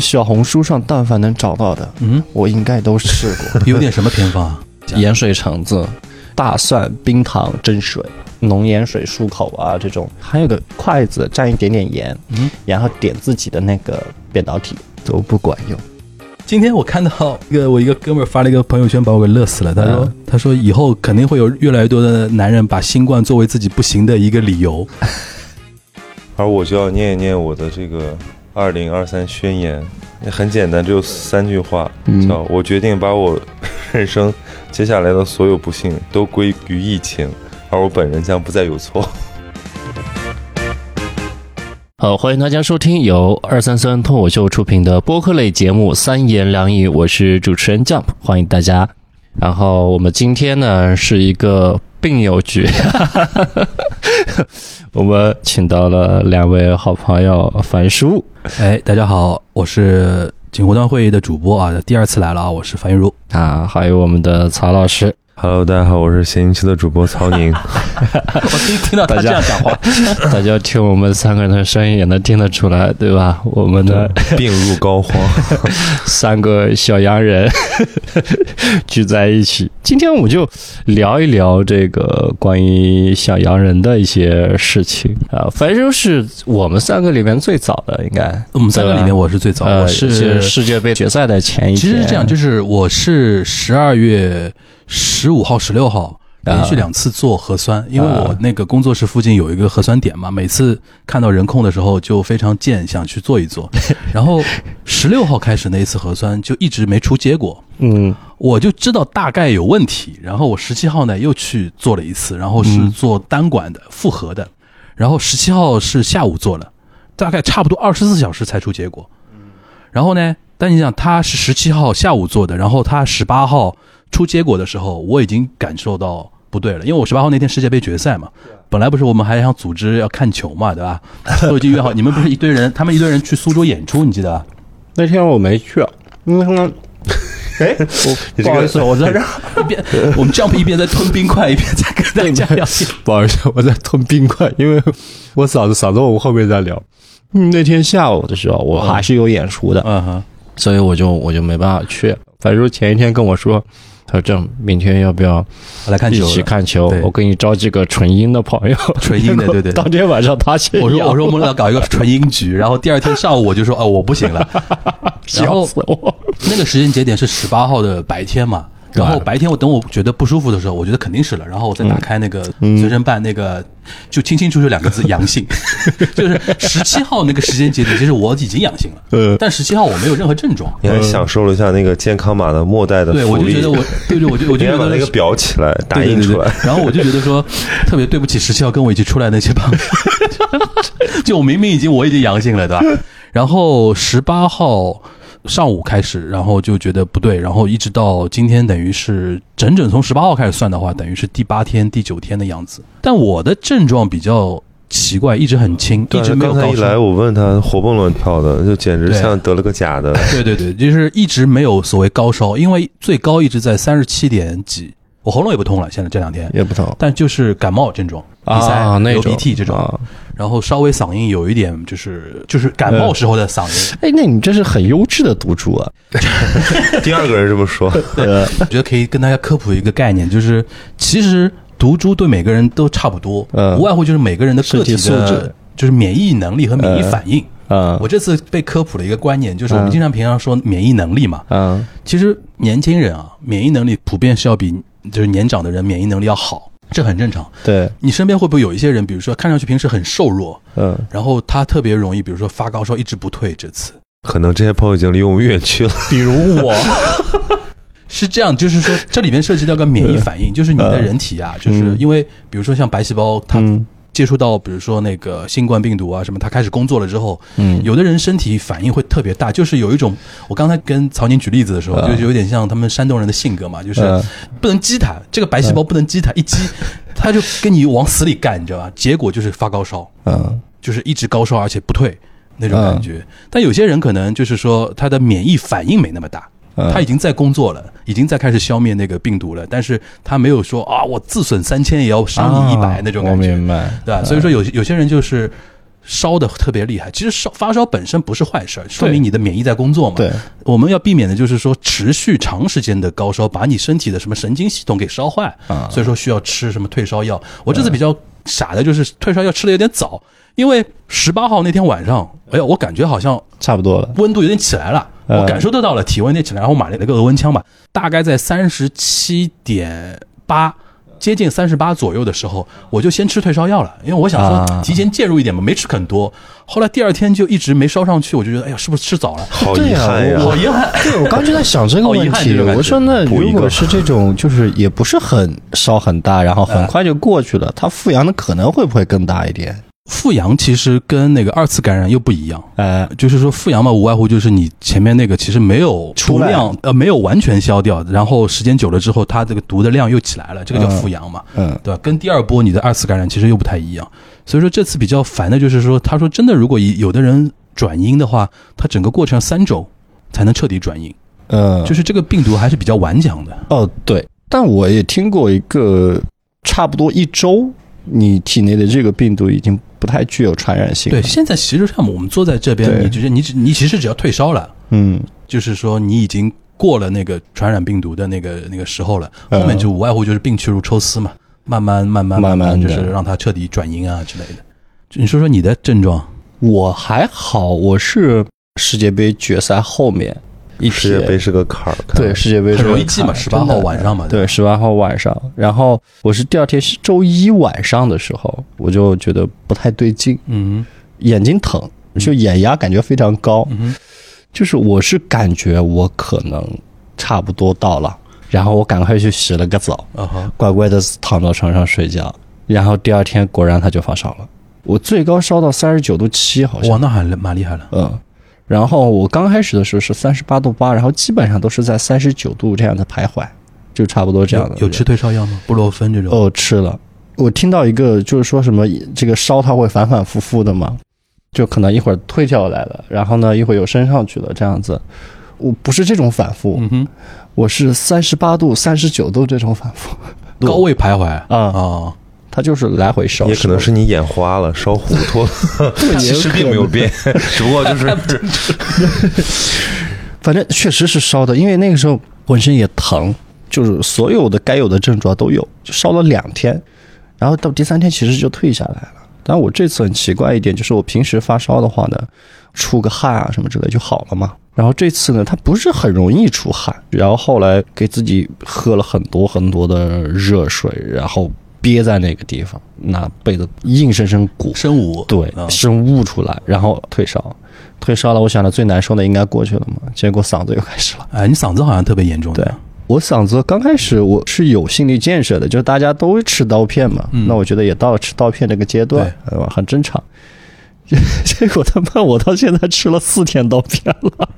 小红书上但凡能找到的，嗯，我应该都试过。有点什么偏方啊？盐水橙子、大蒜、冰糖蒸水、浓盐水漱口啊，这种还有个筷子蘸一点点盐，嗯，然后点自己的那个扁桃体都不管用。今天我看到一个我一个哥们儿发了一个朋友圈，把我给乐死了。他说：“嗯他说以后肯定会有越来越多的男人把新冠作为自己不行的一个理由。而我就要念一念我的这个二零二三宣言，也很简单，只有三句话，嗯叫我决定把我人生接下来的所有不幸都归于疫情，而我本人将不再有错。好，欢迎大家收听由二三三脱口秀出品的播客类节目《三言两语》，我是主持人 Jump，欢迎大家。然后我们今天呢是一个病友局，我们请到了两位好朋友樊叔哎，大家好，我是锦湖端会议的主播啊，第二次来了啊，我是樊玉茹。啊，还有我们的曹老师。Hello，大家好，我是闲情期的主播曹宁。我听听到他这样讲话，大家听我们三个人的声音也能听得出来，对吧？我们的病入膏肓，三个小洋人聚在一起，今天我们就聊一聊这个关于小洋人的一些事情啊。反正是我们三个里面最早的，应该我们三个里面我是最早，呃我是世界杯决赛的前一天。其实是这样，就是我是十二月十五号、十六号连续两次做核酸，因为我那个工作室附近有一个核酸点嘛，每次看到人空的时候就非常贱，想去做一做。然后十六号开始那一次核酸就一直没出结果，嗯我就知道大概有问题。然后我十七号呢又去做了一次，然后是做单管的复核的，然后十七号是下午做了，大概差不多二十四小时才出结果。然后呢，但你想他是十七号下午做的，然后他十八号出结果的时候，我已经感受到不对了，因为我十八号那天世界杯决赛嘛，本来不是我们还想组织要看球嘛，对吧？都已经约好，你们不是一堆人，他们一堆人去苏州演出，你记得吧？那天我没去，因为他们。哎，我不好意思，我在这儿，一边我们 jump 一边在吞冰块，一边在跟大家聊天。不好意思，我在吞冰块，因为我嫂子嫂子我们后面再聊。嗯，那天下午的时候，我还是有演出的，嗯哼，所以我就我就没办法去。反正前一天跟我说，他说这样明天要不要来看球一，起看球？我给你招几个纯音的朋友，纯音的 对对对当天晚上他先我说我说我们俩搞一个纯音局，然后第二天上午我就说哦我不行了，然 笑后死我。那个时间节点是十八号的白天嘛，然后白天我等我觉得不舒服的时候，我觉得肯定是了，然后我再打开那个随身办那个，就清清楚楚两个字阳性，就是十七号那个时间节点，其实我已经阳性了，呃，但十七号我没有任何症状，你还享受了一下那个健康码的末代的对我，就觉得我 对对我就我就觉得把那个裱起来，打对对对对印出来。然后我就觉得说，特别对不起十七号跟我一起出来那些朋友，就我明明已经我已经阳性了，对吧？然后十八号上午开始，然后就觉得不对，然后一直到今天，等于是整整从十八号开始算的话，等于是第八天、第九天的样子。但我的症状比较奇怪，一直很轻，一直没有高刚才一来，我问他活蹦乱跳的，就简直像得了个假的。对对对，就是一直没有所谓高烧，因为最高一直在三十七点几，我喉咙也不痛了，现在这两天。也不痛但就是感冒症状，鼻塞、流鼻涕这种，啊然后稍微嗓音有一点就是就是感冒时候的嗓音，哎，那你这是很优质的毒株啊！第二个人这么说，呃，我觉得可以跟大家科普一个概念，就是其实毒株对每个人都差不多，嗯。无外乎就是每个人的个体素质，就是免疫能力和免疫反应。嗯。我这次被科普了一个观念，就是我们经常平常说免疫能力嘛，嗯。其实年轻人啊，免疫能力普遍是要比就是年长的人免疫能力要好，这很正常。对，你身边会不会有一些人，比如说看上去平时很瘦弱，嗯，然后他特别容易，比如说发高烧一直不退，这次？可能这些朋友已经离我们远去了。比如我，是这样，就是说这里面涉及到个免疫反应，就是你的人体啊，就是因为比如说像白细胞，它嗯接触到比如说那个新冠病毒啊什么，他开始工作了之后，嗯。有的人身体反应会特别大，就是有一种，我刚才跟曹宁举例子的时候，嗯就是有点像他们山东人的性格嘛，就是嗯不能激他，这个白细胞不能激他，一激他就跟你往死里干，你知道吧？结果就是发高烧，嗯就是一直高烧而且不退那种感觉。但有些人可能就是说他的免疫反应没那么大，嗯他已经在工作了，已经在开始消灭那个病毒了，但是他没有说啊，我自损三千也要伤你一百、啊那种感觉，我明白，对吧？所以说有有些人就是烧的特别厉害。其实烧发烧本身不是坏事儿，说明你的免疫在工作嘛。对，我们要避免的就是说持续长时间的高烧，把你身体的什么神经系统给烧坏。啊所以说需要吃什么退烧药。我这次比较傻的就是退烧药吃的有点早，因为十八号那天晚上，哎呀，我感觉好像差不多了。温度有点起来了，嗯我感受得到了体温有点起来，然后买了那个额温枪吧，大概在三十七点八。接近三十八左右的时候，我就先吃退烧药了，因为我想啊说提前介入一点嘛，没吃很多。后来第二天就一直没烧上去，我就觉得，哎呀，是不是吃早了？好对呀遗憾呀！我好遗憾。对，我刚就在想这个遗问题我说，那如果是这种，就是也不是很烧很大，然后很快就过去了，它复阳的可能会不会更大一点？复阳其实跟那个二次感染又不一样，呃，就是说复阳嘛，无外乎就是你前面那个其实没有出量，呃，没有完全消掉，然后时间久了之后，它这个毒的量又起来了，这个叫复阳嘛，嗯。对吧？跟第二波你的二次感染其实又不太一样，所以说这次比较烦的就是说，他说真的，如果以有的人转阴的话，他整个过程三周才能彻底转阴，嗯，就是这个病毒还是比较顽强的。哦，对，但我也听过一个，差不多一周，你体内的这个病毒已经不太具有传染性了。对，现在其实上我们坐在这边，你觉得你只你其实只要退烧了。嗯，就是说你已经过了那个传染病毒的那个那个时候了，嗯后面就无外乎就是病去如抽丝嘛，慢慢慢慢慢慢就是让它彻底转阴啊之类的。你说说你的症状，我还好，我是世界杯决赛后面一世界杯是个坎儿，对，世界杯很容易记嘛十八号晚上嘛对，十八号晚上。然后我是第二天是周一晚上的时候，我就觉得不太对劲，嗯眼睛疼，就眼压感觉非常高，嗯就是我是感觉我可能差不多到了，然后我赶快去洗了个澡，啊哈，乖乖的躺到床上睡觉，然后第二天果然他就发烧了，我最高烧到三十九度七，好像哇，像，那还蛮厉害了。嗯。然后我刚开始的时候是三十八度八，然后基本上都是在三十九度这样的徘徊，就差不多这样的。有有吃退烧药吗？布洛芬这种？哦，吃了。我听到一个就是说什么这个烧它会反反复复的嘛，就可能一会儿退下来了，然后呢一会儿又升上去了这样子。我不是这种反复，嗯，我是三十八度、三十九度这种反复，高位徘徊啊啊，它就是来回烧。也可能是你眼花了，烧糊涂了，其实并没有变，只不过就是 反正确实是烧的，因为那个时候浑身也疼，就是所有的该有的症状都有，就烧了两天，然后到第三天其实就退下来了。但我这次很奇怪一点，就是我平时发烧的话呢，出个汗啊什么之类就好了嘛。然后这次呢，它不是很容易出汗，然后后来给自己喝了很多很多的热水，然后憋在那个地方，拿被子硬生生鼓生捂对啊，生捂出来，然后退烧，退烧了，我想着最难受的应该过去了嘛，结果嗓子又开始了。哎，你嗓子好像特别严重。对，我嗓子刚开始我是有心理建设的，就是大家都吃刀片嘛，嗯那我觉得也到了吃刀片这个阶段，对吧？很正常。结果他妈我到现在吃了四天刀片了，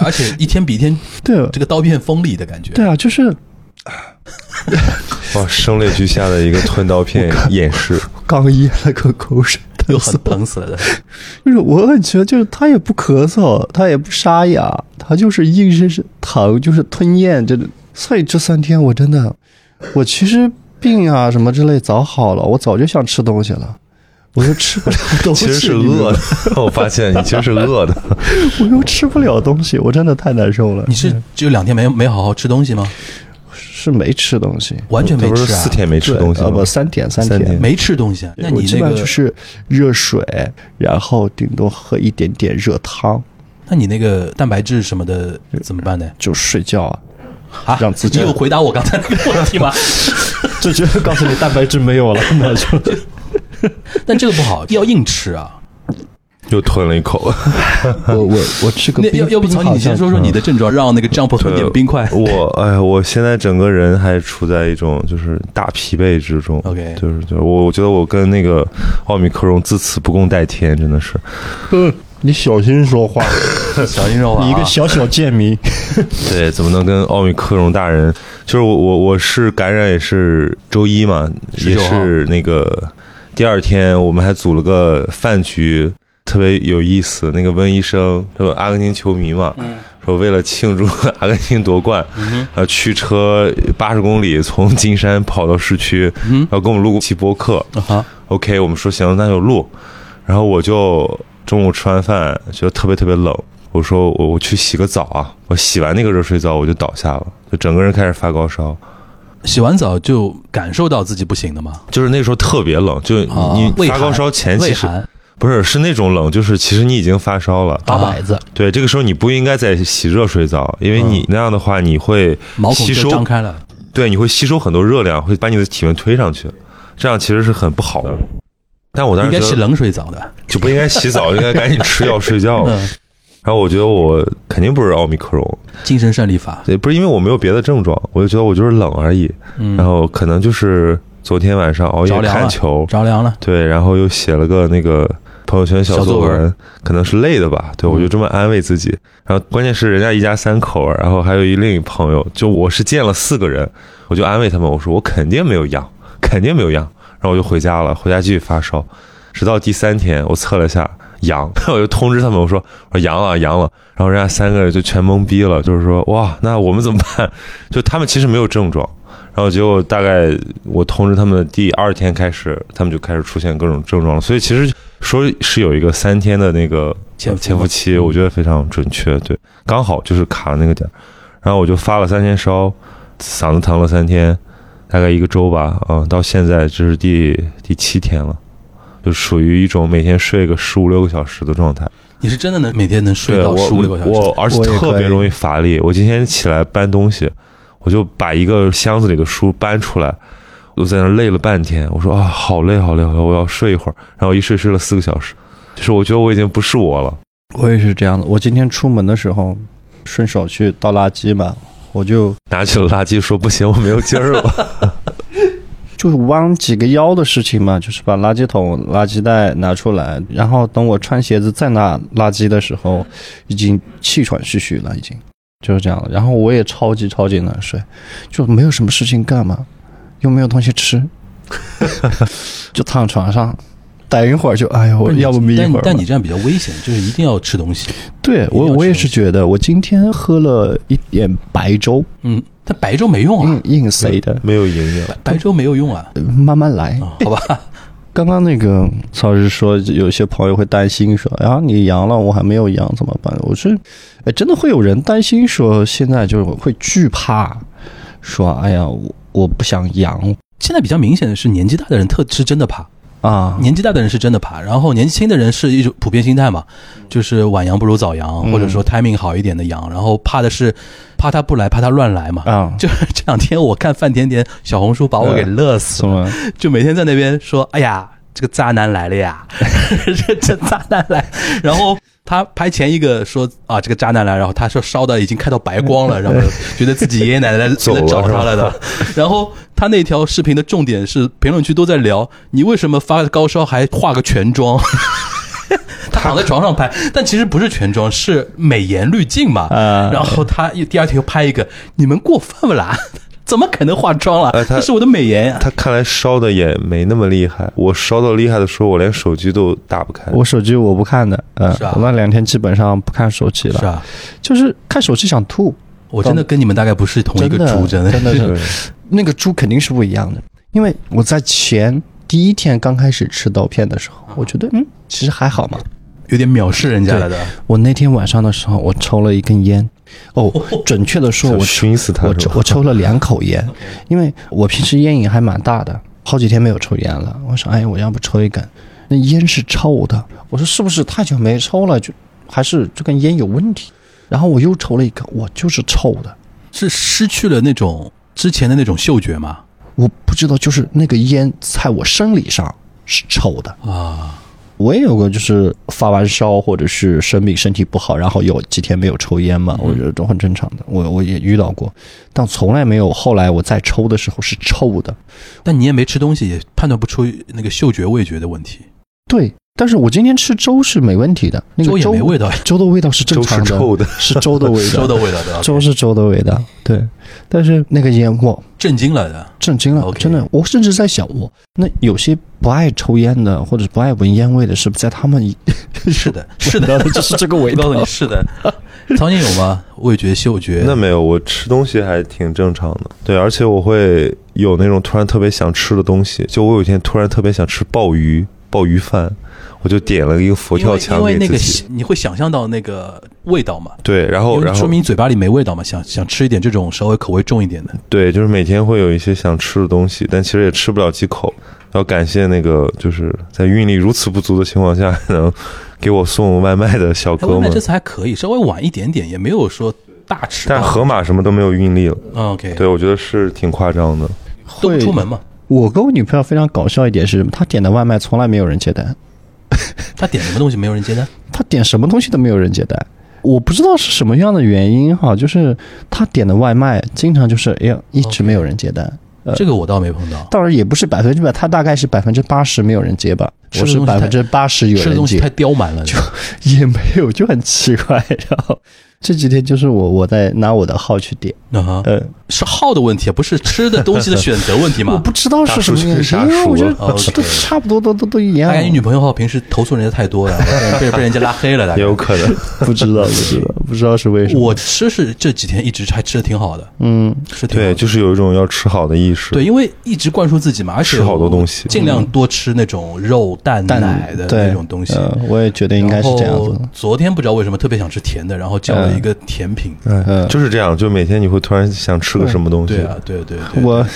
而且一天比一天 对这个刀片锋利的感觉。对啊，就是 哇，声泪俱下的一个吞刀片演示。刚咽了个口水，又很疼死了的。就是我很觉得，就是他也不咳嗽，他也不沙哑，他就是硬生生疼，就是吞咽，真的。所以这三天我真的，我其实病啊什么之类早好了，我早就想吃东西了，我又吃不了东西，其实是饿的，我发现你其实是饿的。我又吃不了东西，我真的太难受了。你是只有两天没没好好吃东西吗？是没吃东西，完全没吃啊？四天没吃东西吗啊不？三天三天三天。没吃东西啊？那我基本你那个上就是热水，然后顶多喝一点点热汤，那你那个蛋白质什么的怎么办呢？就睡觉啊。啊，让自己你有回答我刚才那个问题吗？这 就是告诉你蛋白质没有了，那就 但这个不好，要硬吃啊。又吞了一口。我我我吃个那冰，要要不曹你先说说你的症状，让那个 Jump 喝点冰块。我哎呀，我现在整个人还处在一种就是大疲惫之中。OK 就是就是我我觉得我跟那个奥密克戎自此不共戴天，真的是。嗯，你小心说话，小心说话啊，你一个小小贱民。对，怎么能跟奥密克戎大人？就是我我我是感染也是周一嘛，也是那个第二天我们还组了个饭局，特别有意思。那个温医生，说阿根廷球迷嘛，说为了庆祝阿根廷夺冠，呃，驱车八十公里从金山跑到市区，嗯然后跟我们录期播客。啊，OK，我们说行，那就录。然后我就中午吃完饭觉得特别特别冷，我说我我去洗个澡啊，我洗完那个热水澡我就倒下了，就整个人开始发高烧，洗完澡就感受到自己不行了吗？就是那时候特别冷，就啊你发高烧前其实畏寒不是是那种冷，就是其实你已经发烧了。大摆子，对，这个时候你不应该再洗热水澡，因为你那样的话你会吸收张开了。对，你会吸收很多热量，会把你的体温推上去，这样其实是很不好的。但我当时应该洗冷水澡的。就不应该洗澡，应该赶紧吃药睡觉。嗯，然后我觉得我肯定不是奥密克戎，精神胜利法。对，不是因为我没有别的症状，我就觉得我就是冷而已。嗯，然后可能就是昨天晚上熬夜着凉了看球，着凉了。对，然后又写了个那个朋友圈小小作文作文，可能是累的吧。对，我就这么安慰自己。然后关键是人家一家三口，然后还有一另一朋友，就我是见了四个人，我就安慰他们，我说我肯定没有阳，肯定没有阳。然后我就回家了，回家继续发烧，直到第三天我测了下阳，我就通知他们我说我说阳了阳了，然后人家三个人就全懵逼了，就是说哇，那我们怎么办？就他们其实没有症状。然后结果大概我通知他们的第二天开始，他们就开始出现各种症状了。所以其实说是有一个三天的那个潜伏潜伏期，我觉得非常准确，对，刚好就是卡那个点儿。然后我就发了三天烧，嗓子疼了三天，大概一个周吧，嗯，到现在这是第第七天了，就属于一种每天睡个十五六个小时的状态。你是真的能每天能睡到十五六个小时？我而且特别容易乏力。我今天起来搬东西，我就把一个箱子里的书搬出来，我在那累了半天。我说啊，好累好累好累，我要睡一会儿。然后一睡睡了四个小时，就是我觉得我已经不是我了。我也是这样的。我今天出门的时候，顺手去倒垃圾嘛，我就拿起了垃圾说不行，我没有劲儿了。就是弯几个腰的事情嘛，就是把垃圾桶、垃圾袋拿出来，然后等我穿鞋子再拿垃圾的时候，已经气喘吁吁了，已经就是这样了。然后我也超级超级难睡，就没有什么事情干嘛，又没有东西吃，就躺床上。待一会儿就哎呦，要不眯一会儿。但但你这样比较危险，就是一定要吃东西。对我我也是觉得，我今天喝了一点白粥，嗯，但白粥没用啊硬，硬塞的，没有营养。白粥没有用啊。慢慢来。啊，好吧，刚刚那个曹老师说，有些朋友会担心说，啊，你阳了，我还没有阳，怎么办？我说，哎，真的会有人担心说，现在就是会惧怕，说，哎呀，我我不想阳现在比较明显的是，年纪大的人特是真的怕，啊，年纪大的人是真的怕，然后年轻的人是一种普遍心态嘛，就是晚阳不如早阳，嗯或者说 timing 好一点的阳，然后怕的是怕他不来，怕他乱来嘛。啊，就这两天我看范甜甜小红书把我给乐死了？就每天在那边说：“哎呀，这个渣男来了呀，这 这渣男来。”然后他拍前一个说：“啊，这个渣男来。”然后他说烧的已经开到白光了，然后觉得自己爷爷奶奶来 找他了的。然后他那条视频的重点是评论区都在聊你为什么发高烧还化个全妆。他躺在床上拍，但其实不是全妆，是美颜滤镜嘛。啊然后他又第二天又拍一个，你们过分了啦，怎么可能化妆了？这是我的美颜呀、他看来烧的也没那么厉害。我烧到厉害的时候，我连手机都打不开。我手机我不看的，嗯、是啊我那两天基本上不看手机了，是啊，就是看手机想吐，我真的跟你们大概不是同一个真的猪，真的真的是 那个猪肯定是不一样的，因为我在前第一天刚开始吃刀片的时候，我觉得嗯，其实还好嘛。有点藐视人家了的。我那天晚上的时候，我抽了一根烟，哦，准确的说，我熏死他我抽了两口烟，因为我平时烟瘾还蛮大的，好几天没有抽烟了。我说，哎，我要不抽一根？那烟是臭的，我说是不是太久没抽了，就还是这根烟有问题？然后我又抽了一根，我就是臭的。是失去了那种之前的那种嗅觉吗？我不知道，就是那个烟在我生理上是臭的。啊，我也有过，就是发完烧或者是生病身体不好，然后有几天没有抽烟嘛，我觉得都很正常的。我我也遇到过，但从来没有后来我再抽的时候是臭的。但你也没吃东西，也判断不出那个嗅觉味觉的问题。对，但是我今天吃粥是没问题的，那个粥也粥没味道，粥的味道是正常的，是臭的，是粥的味道，粥的味道对吧？粥是粥的味道，对。但是那个烟我震惊了的。震惊了真的，我甚至在想，我那有些不爱抽烟的或者不爱闻烟味的，是不是在他们 是的，是的，的就是这个味道我告诉？你是的。曹宁有吗？味觉、嗅觉？那没有，我吃东西还挺正常的。对，而且我会有那种突然特别想吃的东西。就我有一天突然特别想吃鲍鱼，鲍鱼饭，我我就点了一个佛跳墙因为因为那个给自己。你会想象到那个味道嘛，对，然后然后说明嘴巴里没味道嘛，想想吃一点这种稍微口味重一点的。对，就是每天会有一些想吃的东西，但其实也吃不了几口。要感谢那个就是在运力如此不足的情况下，还能给我送外卖的小哎，哥们外卖这。次还可以，稍微晚一点点，也没有说大吃。但河马什么都没有运力了，嗯 OK，对我觉得是挺夸张的。都不出门嘛。我跟我女朋友非常搞笑一点是什么，她点的外卖从来没有人接单，他点什么东西没有人接单？他点什么东西都没有人接单。我不知道是什么样的原因哈，就是他点的外卖经常就是哎呀一直没有人接单。呃这个我倒没碰到。倒是也不是百分之百，他大概是百分之八十没有人接吧，我是百分之八十有人接吃的东西太，刁蛮了，就也没有，就很奇怪。然后这几天就是我我在拿我的号去点，啊哈，呃，是号的问题，不是吃的东西的选择问题 我？不知道是什么原因，为我觉得吃的差不多都都都一样大。概你女朋友号平时投诉人家太多了，被被人家拉黑了。也有可能，不知道，不知道，不知道是为什么。我吃是这几天一直还吃的挺好的，嗯，是挺好的就是有一种要吃好的意识。对，因为一直灌输自己嘛，而且吃好多东西尽量多吃那种肉、蛋、奶的那种东西。呃，我也觉得应该是这样子。昨天不知道为什么特别想吃甜的，然后叫了一个甜品。哎嗯就是这样，就每天你会突然想吃个什么东西。对啊，对对对。我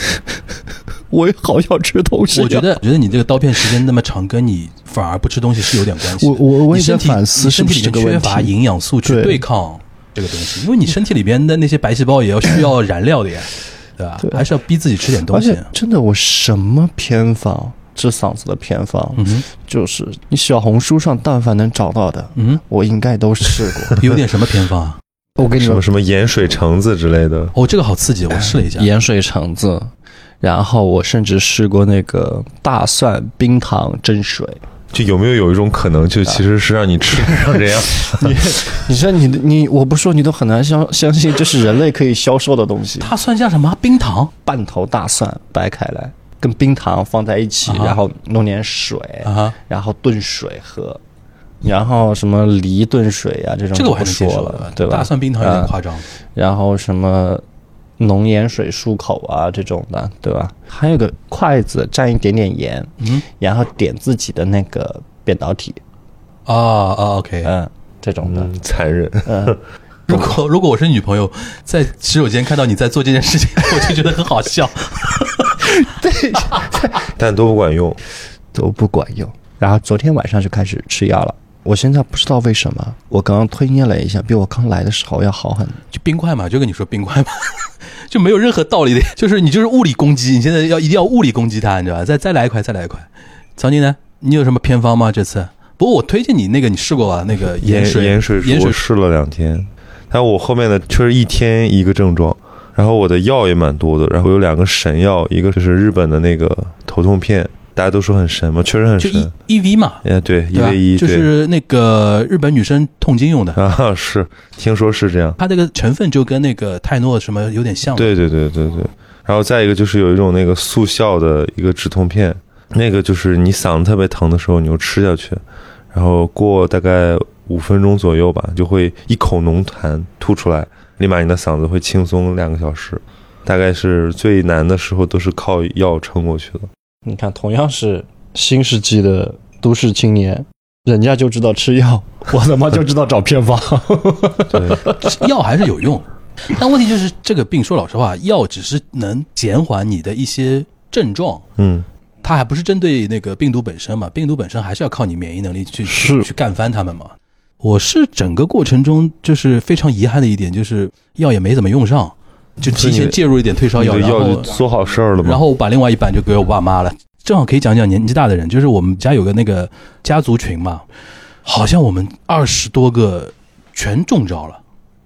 我也好想吃东西啊。我觉得，我觉得你这个刀片时间那么长，跟你反而不吃东西是有点关系。我我我也在你身体反思是你身体里面缺乏。营养素去对对抗这个东西，因为你身体里边的那些白细胞也要需要燃料的呀，对吧？还是要逼自己吃点东西而且。真的，我什么偏方治嗓子的偏方，嗯，就是你小红书上但凡能找到的，嗯我应该都试过。有点什么偏方啊？我跟你说什么，什么盐水橙子之类的，哦，这个好刺激，我试了一下。盐水橙子，然后我甚至试过那个大蒜冰糖蒸水。就有没有有一种可能，就其实是让你吃成这样？你说你的你，我不说你都很难相相信这是人类可以销售的东西。它算叫什么？冰糖？半头大蒜掰开来，跟冰糖放在一起，然后弄点水，啊，然后炖水喝，然后什么梨炖水啊这种这个我还就不能接受说了，对吧？大蒜冰糖有点啊夸张。然后什么浓盐水漱口啊这种的，对吧？还有个筷子蘸一点点盐，嗯然后点自己的那个扁导体，啊啊，OK。嗯，这种的，嗯，残忍。嗯，如果如果我是女朋友，在洗手间看到你在做这件事情，我就觉得很好笑。但都不管用。都不管用。然后昨天晚上就开始吃药了。我现在不知道为什么，我刚刚吞咽了一下，比我刚来的时候要好很多。就冰块嘛，就跟你说冰块嘛，就没有任何道理的，就是你就是物理攻击，你现在要一定要物理攻击它，你知道吧？再再来一块，再来一块。曹宁呢？你有什么偏方吗？这次？不过我推荐你那个，你试过吧？那个盐水盐水盐水我试了两天，但我后面的确实一天一个症状，然后我的药也蛮多的，然后有两个神药，一个就是日本的那个头痛片，大家都说很神嘛，确实很就神。E E V 嘛，哎，对，一对吧 v 一，就是那个日本女生痛经用的，啊，是听说是这样。它这个成分就跟那个泰诺什么有点像。，对对对对对，然后再一个就是有一种那个速效的一个止痛片，那个就是你嗓子特别疼的时候，你就吃下去，然后过大概五分钟左右吧，就会一口浓痰吐出来，立马你的嗓子会轻松两个小时。大概是最难的时候都是靠药撑过去的。你看，同样是新世纪的都市青年，人家就知道吃药，我他妈就知道找偏方。对，药还是有用，但问题就是这个病，说老实话，药只是能减缓你的一些症状，嗯，它还不是针对那个病毒本身嘛，病毒本身还是要靠你免疫能力去去去干翻它们嘛。我是整个过程中就是非常遗憾的一点，就是药也没怎么用上，就提前介入一点退烧药，药然后就做好事儿了嘛。然后我把另外一半就给我爸妈了。正好可以讲讲年纪大的人，就是我们家有个那个家族群嘛，好像我们二十多个全中招了。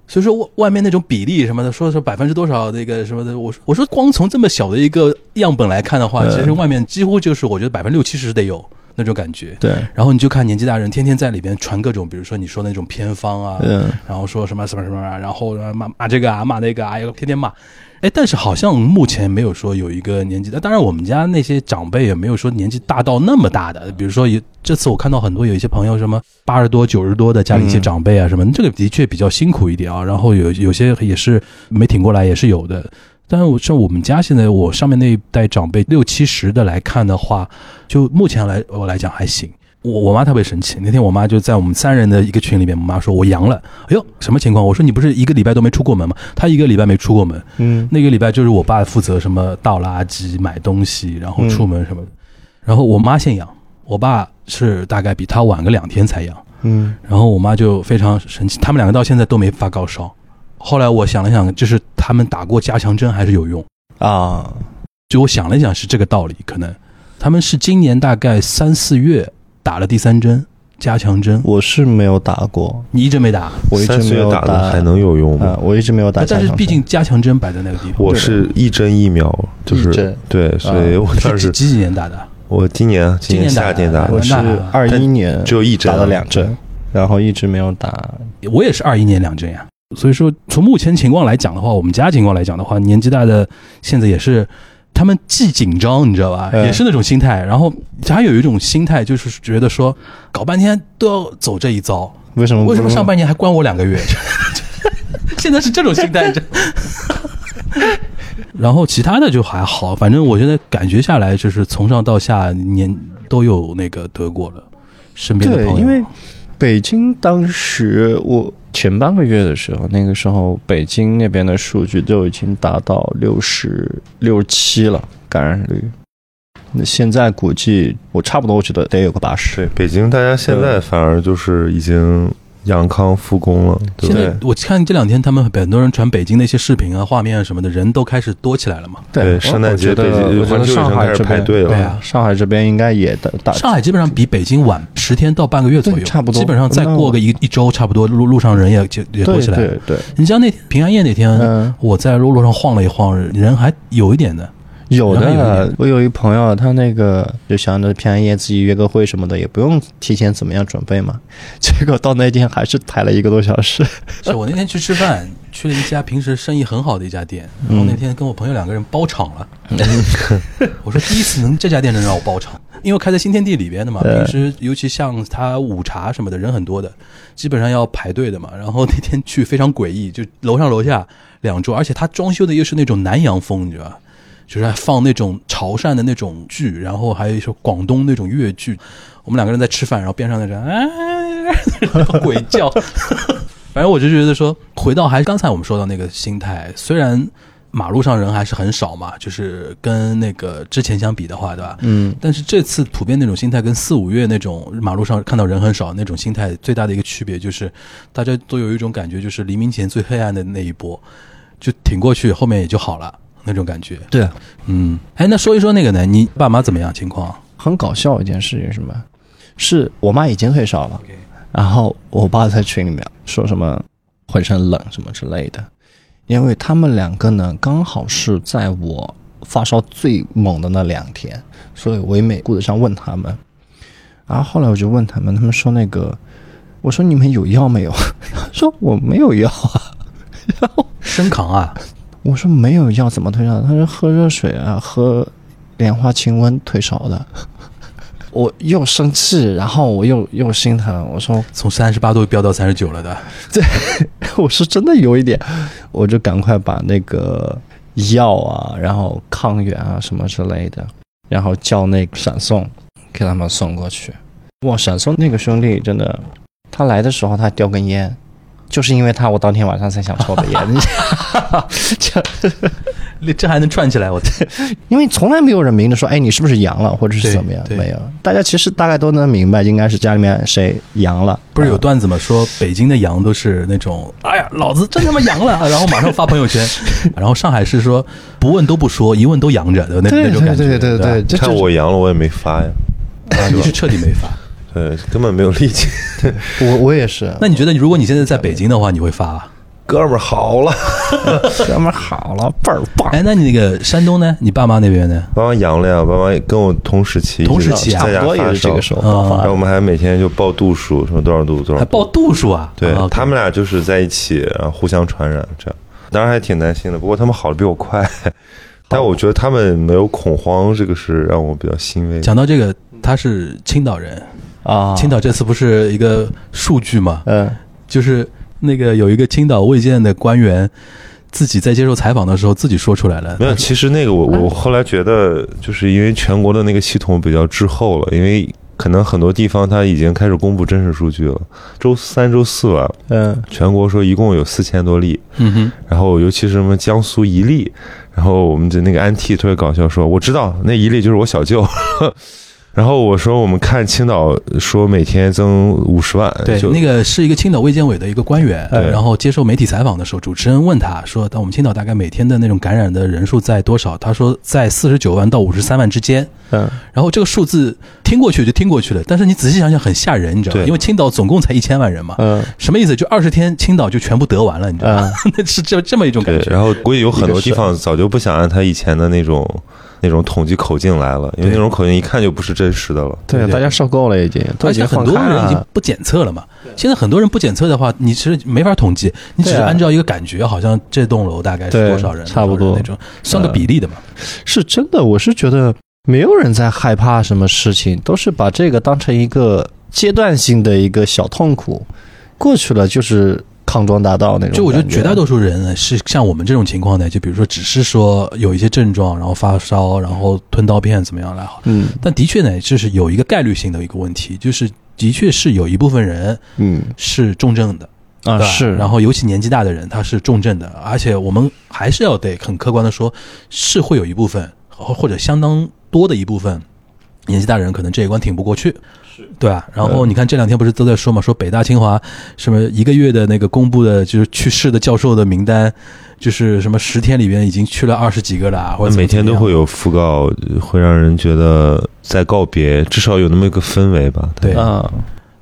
所以说外外面那种比例什么的，说是百分之多少那个什么的，我说我说光从这么小的一个样本来看的话，嗯其实外面几乎就是我觉得百分之六七十得有那种感觉。对，然后你就看年纪大人天天在里边传各种，比如说你说那种偏方啊，嗯，然后说什么什么什么啊，然后骂骂这个啊，骂那个啊，哎呦，天天骂。哎，但是好像目前没有说有一个年纪大，当然我们家那些长辈也没有说年纪大到那么大的，比如说有这次我看到很多有一些朋友什么八十多、九十多的家里一些长辈啊什么，这个的确比较辛苦一点啊。然后有有些也是没挺过来，也是有的。但是我像我们家现在我上面那一代长辈六七十的来看的话，就目前来我来讲还行。我我妈特别神奇。那天我妈就在我们三人的一个群里面，我妈说我阳了。哎呦，什么情况？我说你不是一个礼拜都没出过门吗？她一个礼拜没出过门，嗯那个礼拜就是我爸负责什么倒垃圾、买东西，然后出门什么的。然后我妈先阳，我爸是大概比她晚个两天才阳。嗯然后我妈就非常神奇，他们两个到现在都没发高烧。后来我想了想，就是他们打过加强针还是有用。啊，就我想了想是这个道理，可能他们是今年大概三四月打了第三针加强针，我是没有打过，你一直没打，我一直三四月没有打的还能有用啊吗？，我一直没有打。但是毕竟加强针摆在那个地方。我是一针疫苗，就是针对，所以我当时是几几年打的？我今年今年打夏天打的我是那二一年只有一针打了两针，然后一直没有打。我也是二一年两针呀。所以说，从目前情况来讲的话，我们家情况来讲的话，年纪大的现在也是，他们既紧张，你知道吧，嗯也是那种心态，然后还有一种心态，就是觉得说，搞半天都要走这一遭，为什么为什么上半年还关我两个月？现在是这种心态。这然后其他的就还好，反正我现在感觉下来，就是从上到下年都有那个得过了，身边的朋，友。因为北京当时我前半个月的时候，那个时候北京那边的数据都已经达到六十六七了感染率。那现在估计我差不多，我觉得得有个八十。对北京，大家现在反而就是已经阳康复工了，对？现在我看这两天他们很多人传北京那些视频啊、画面啊什么的，人都开始多起来了嘛。对圣诞节北京我觉得上海排边队了对啊上海这边应该也的大上海基本上比北京晚十天到半个月左右，差不多基本上再过个一一周，差不多路路上人也就也多起来了。对对，你像那天平安夜那天，嗯，我在路路上晃了一晃，人还有一点的。有的，我有一朋友，他那个就想着平安夜自己约个会什么的，也不用提前怎么样准备嘛。结果到那天还是排了一个多小时。是我那天去吃饭，去了一家平时生意很好的一家店，然后那天跟我朋友两个人包场了。我说第一次能这家店能让我包场，因为开在新天地里边的嘛，平时尤其像他午茶什么的人很多的，基本上要排队的嘛。然后那天去非常诡异，就楼上楼下两桌，而且他装修的又是那种南洋风，你知道吧？就是放那种潮汕的那种剧，然后还有一首广东那种粤剧。我们两个人在吃饭，然后边上那人啊鬼叫。反正我就觉得说，回到还是刚才我们说到那个心态，虽然马路上人还是很少嘛，就是跟那个之前相比的话，对吧？嗯，但是这次普遍那种心态跟四五月那种马路上看到人很少那种心态最大的一个区别就是，大家都有一种感觉，就是黎明前最黑暗的那一波，就挺过去，后面也就好了那种感觉。对，嗯，哎，那说一说那个呢？你爸妈怎么样情况？很搞笑一件事情是什么？是我妈已经退烧了，然后我爸在群里面说什么浑身冷什么之类的，因为他们两个呢刚好是在我发烧最猛的那两天，所以我也没顾得上问他们。然后后来我就问他们，他们说那个，我说你们有药没有？他说我没有药啊。然后生扛啊？我说没有药怎么退烧？他说喝热水啊，喝莲花清瘟退烧的。我又生气，然后我又又心疼。我说从三十八度飙到三十九了的。对我是真的有一点，我就赶快把那个药啊，然后抗原啊什么之类的，然后叫那个闪送给他们送过去。哇，闪送那个兄弟真的，他来的时候他叼根烟，就是因为他，我当天晚上才想抽的烟。这这还能串起来？我 因为从来没有人明着说，哎，你是不是阳了，或者是怎么样？没有，大家其实大概都能明白，应该是家里面谁阳了。不是有啊段子吗？说北京的阳都是那种，哎呀，老子真他妈阳了，然后马上发朋友圈。然后上海是说不问都不说，一问都阳着的那那种感觉。对对对吧对，这看我阳了，我也没发呀，啊，你是彻底没发。对，根本没有力气。我我也是。那你觉得，如果你现在在北京的话，你会发？啊哥们儿好了，哥们儿好了，倍儿棒。哎，那你那个山东呢？你爸妈那边呢？爸妈阳了呀，爸妈跟我同时期，同时期啊在家发烧是这个时候啊爆发。然后我们还每天就报度数，什么多少度多少度，还报度数啊？对、他们俩就是在一起，然后互相传染，这样，当然还挺担心的。不过他们好的比我快，但我觉得他们没有恐慌，这个是让我比较欣慰的。讲到这个，他是青岛人，啊，青岛这次不是一个数据嘛？嗯就是那个有一个青岛卫健的官员自己在接受采访的时候自己说出来了，没有，其实那个我嗯我后来觉得，就是因为全国的那个系统比较滞后了，因为可能很多地方它已经开始公布真实数据了。周三、周四吧，嗯全国说一共有四千多例，嗯哼，然后尤其是什么江苏一例，然后我们的那个安 T 特别搞笑说，我知道那一例就是我小舅。然后我说我们看青岛说每天增五十万，对，那个是一个青岛卫健委的一个官员，然后接受媒体采访的时候，主持人问他说：“但我们青岛大概每天的那种感染的人数在多少？”他说在四十九万到五十三万之间。嗯然后这个数字听过去就听过去了，但是你仔细想想很吓人，你知道吗？因为青岛总共才一千万人嘛，嗯什么意思？就二十天青岛就全部得完了，你知道吗？那是这这么一种感，觉。然后估计有很多地方早就不想按他以前的那种那种统计口径来了，因为那种口径一看就不是真实的了。对，对大家受够了已经，都而已经且很多人已经。不检测了嘛。现在很多人不检测的话，你其实没法统计，你只是按照一个感觉，好像这栋楼大概是多少人，差不多那种，算个比例的嘛。是真的，我是觉得没有人在害怕什么事情，都是把这个当成一个阶段性的一个小痛苦，过去了就是康庄大道那种。就我觉得绝大多数人呢是像我们这种情况的，就比如说只是说有一些症状，然后发烧，然后吞刀片怎么样来好。嗯。但的确呢，就是有一个概率性的一个问题，就是的确是有一部分人嗯。是重症的，啊是，然后尤其年纪大的人他是重症的，而且我们还是要得很客观的说，是会有一部分或或者相当多的一部分年纪大的人可能这一关挺不过去，对啊？然后你看这两天不是都在说嘛，说北大清华什么一个月的那个公布的就是去世的教授的名单，就是什么十天里边已经去了二十几个了啊，或者怎么每天都会有。有讣告，会让人觉得在告别，至少有那么一个氛围吧。对啊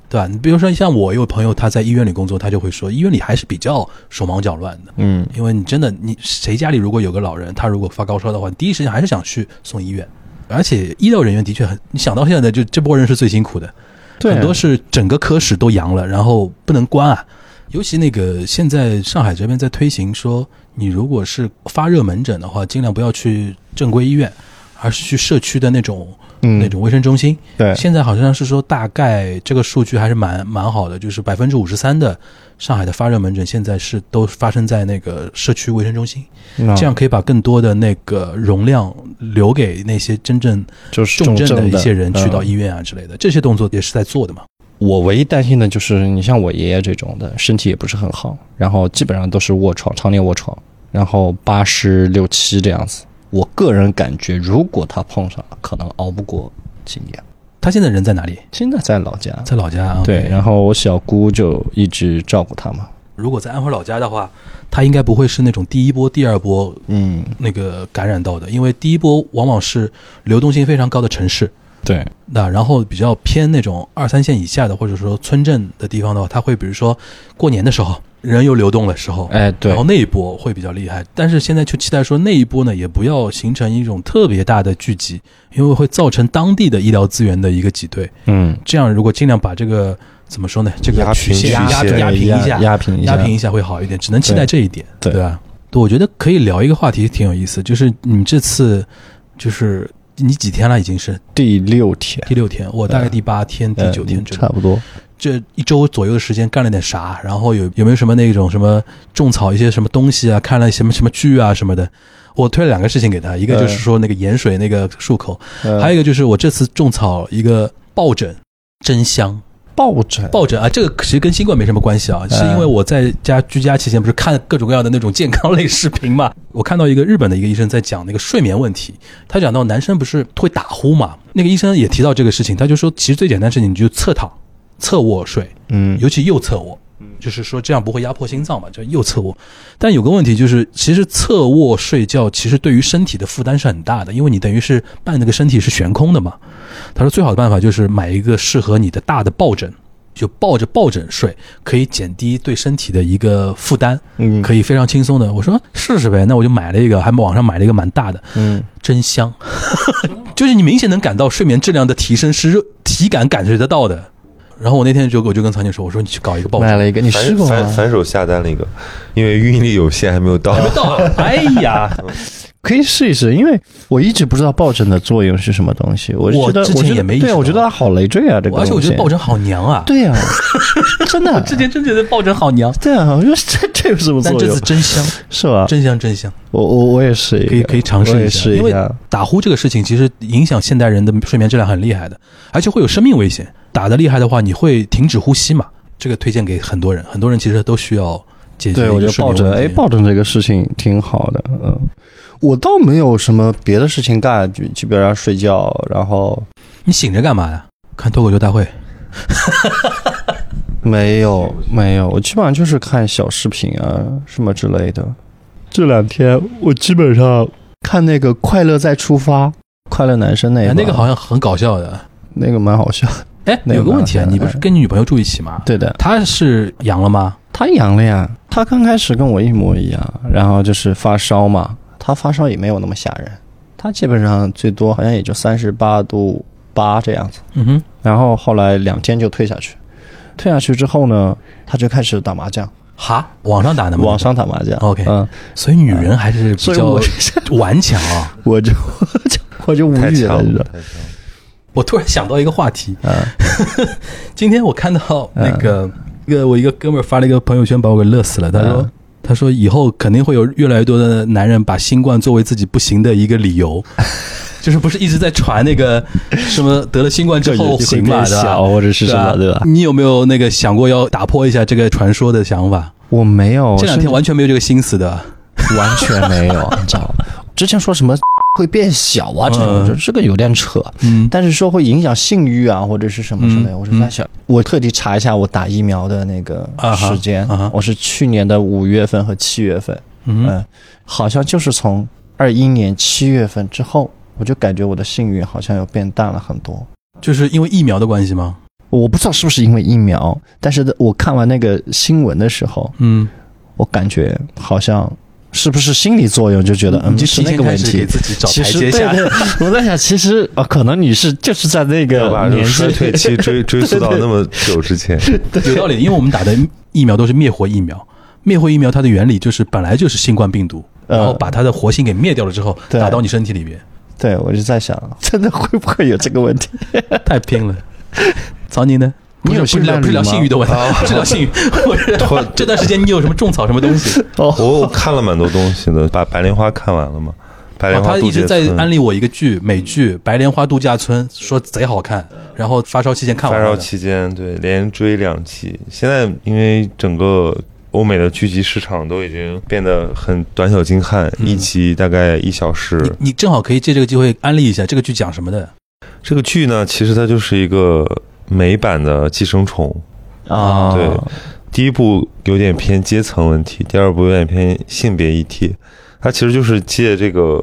对吧？你比如说像我有朋友他在医院里工作，他就会说医院里还是比较手忙脚乱的。嗯因为你真的，你谁家里如果有个老人，他如果发高烧的话，你第一时间还是想去送医院。而且医疗人员的确很，你想到现在就这波人是最辛苦的，对很多是整个科室都阳了，然后不能关啊。尤其那个现在上海这边在推行说，你如果是发热门诊的话，尽量不要去正规医院，而是去社区的那种、嗯那种卫生中心。对现在好像是说，大概这个数据还是蛮蛮好的，就是百分之五十三的上海的发热门诊现在是都发生在那个社区卫生中心，那这样可以把更多的那个容量留给那些真正就是重症症的一些人去到嗯医院啊之类的，这些动作也是在做的嘛。我唯一担心的就是，你像我爷爷这种的，身体也不是很好，然后基本上都是卧床，常年卧床，然后八十六七这样子。我个人感觉，如果他碰上了，可能熬不过今年。他现在人在哪里？现在在老家，在老家啊。对，然后我小姑就一直照顾他嘛。如果在安徽老家的话，他应该不会是那种第一波、第二波嗯，那个感染到的，因为第一波往往是流动性非常高的城市，对，那然后比较偏那种二三线以下的，或者说村镇的地方的话，他会比如说过年的时候人又流动的时候，哎，对然后，那一波会比较厉害。但是现在就期待说那一波呢，也不要形成一种特别大的聚集，因为会造成当地的医疗资源的一个挤兑。嗯，这样如果尽量把这个怎么说呢，这个曲线压压平一下，压平，压平一下会好一点，只能期待这一点，对对吧？对，我觉得可以聊一个话题，挺有意思，就是你这次就是你几天了？已经是第六天，第六天，我大概第八天、第呃九天差不多。这一周左右的时间干了点啥？然后有有没有什么那种什么种草一些什么东西啊？看了什么什么剧啊什么的？我推了两个事情给他，一个就是说那个盐水那个漱口，呃还有一个就是我这次种草一个抱枕，真香。抱枕，抱枕啊，这个其实跟新冠没什么关系啊，是因为我在家居家期间不是看各种各样的那种健康类视频嘛，我看到一个日本的一个医生在讲那个睡眠问题，他讲到男生不是会打呼嘛，那个医生也提到这个事情，他就说其实最简单的事情你就侧躺、侧卧睡，嗯，尤其右侧卧，就是说这样不会压迫心脏嘛，就右侧卧。但有个问题就是，其实侧卧睡觉其实对于身体的负担是很大的，因为你等于是半那个身体是悬空的嘛。他说最好的办法就是买一个适合你的大的抱枕，就抱着抱枕睡，可以减低对身体的一个负担，嗯，可以非常轻松的。我说试试呗，那我就买了一个，还网上买了一个蛮大的，嗯，真香，就是你明显能感到睡眠质量的提升是热体感感觉得到的。然后我那天就我就跟曹姐说，我说你去搞一个抱枕，买了一个，你试反过吗？反反手下单了一个，因为运力有限还没有到。还没到，哎呀，可以试一试，因为我一直不知道抱枕的作用是什么东西。我觉得，我之前也没意识到我觉得它好累赘啊，这个而且我觉得抱枕好娘啊！对呀、真的，之前真觉得抱枕好娘，对啊，我觉得这这有什么作用但这次？真香，是吧？真香真香。我我我也试一个，可以可以尝试我也一下，因为下。打呼这个事情其实影响现代人的睡眠质量很厉害的，而且会有生命危险。打得厉害的话，你会停止呼吸嘛？这个推荐给很多人，很多人其实都需要解决。对，我觉得抱枕，哎，抱枕这个事情挺好的。嗯，我倒没有什么别的事情干，就基本上睡觉，然后你醒着干嘛呀？看脱口秀大会。没有没有，我基本上就是看小视频啊什么之类的。这两天我基本上看那个《快乐再出发》，快乐男生那个，哎那个好像很搞笑的。那个蛮好笑。哎，那个有个问题啊，你不是跟你女朋友住一起吗？对的，她是阳了吗？她阳了呀，她刚开始跟我一模一样，然后就是发烧嘛，她发烧也没有那么吓人，她基本上最多好像也就三十八度八这样子，嗯哼，然后后来两天就退下去，退下去之后呢，她就开始打麻将，哈，网上打的吗？网上打麻将 OK 嗯，所以女人还是比较顽强啊。我就我就我就无语了，你知道。我突然想到一个话题，嗯 今天我看到那个一个我一个哥们儿发了一个朋友圈，把我给乐死了。他说嗯：“他说以后肯定会有越来越多的男人把新冠作为自己不行的一个理由，就是不是一直在传那个什么得了新冠之后性回嘛，变对吧？小或者是什么，对对吧？你有没有那个想过要打破一下这个传说的想法？我没有，这两天完全没有这个心思的。完全没有，你知道吗？之前说什么会变小啊，这种嗯。就这个有点扯。嗯，但是说会影响性欲啊，或者是什么什么的，嗯我是在想，我特地查一下我打疫苗的那个时间，啊哈。我是去年的五月份和七月份，嗯嗯，好像就是从二一年七月份之后，我就感觉我的性欲好像有变淡了很多。就是因为疫苗的关系吗？我不知道是不是因为疫苗，但是我看完那个新闻的时候，嗯，我感觉好像是不是心理作用，就觉得嗯就是提那个问题。自己找其实台阶下。对对，我在想，其实啊，可能你是就是在那个年纪个衰退期追 追溯到那么久之前，有道理，因为我们打的疫苗都是灭活疫苗，灭活疫苗它的原理就是本来就是新冠病毒，呃然后把它的活性给灭掉了之后，打到你身体里边，对，我就在想，真的会不会有这个问题？太拼了。曹宁呢？你有不是不是聊不是聊性伴侣吗性欲的问题，不是聊性欲。我是这段时间你有什么种草什么东西？哦，我我看了蛮多东西的，把《白莲花》看完了吗？白莲哦他花一直在安利我一个剧，美剧《白莲花度假村》，说贼好看，然后发烧期间看完发烧。期间，对，连追两集。现在因为整个欧美的剧集市场都已经变得很短小精悍，嗯一集大概一小时。你你正好可以借这个机会安利一下这个剧讲什么的这个剧呢，其实它就是一个美版的《寄生虫》。啊，对第一部有点偏阶层问题，第二部有点偏性别议题。它其实就是借这个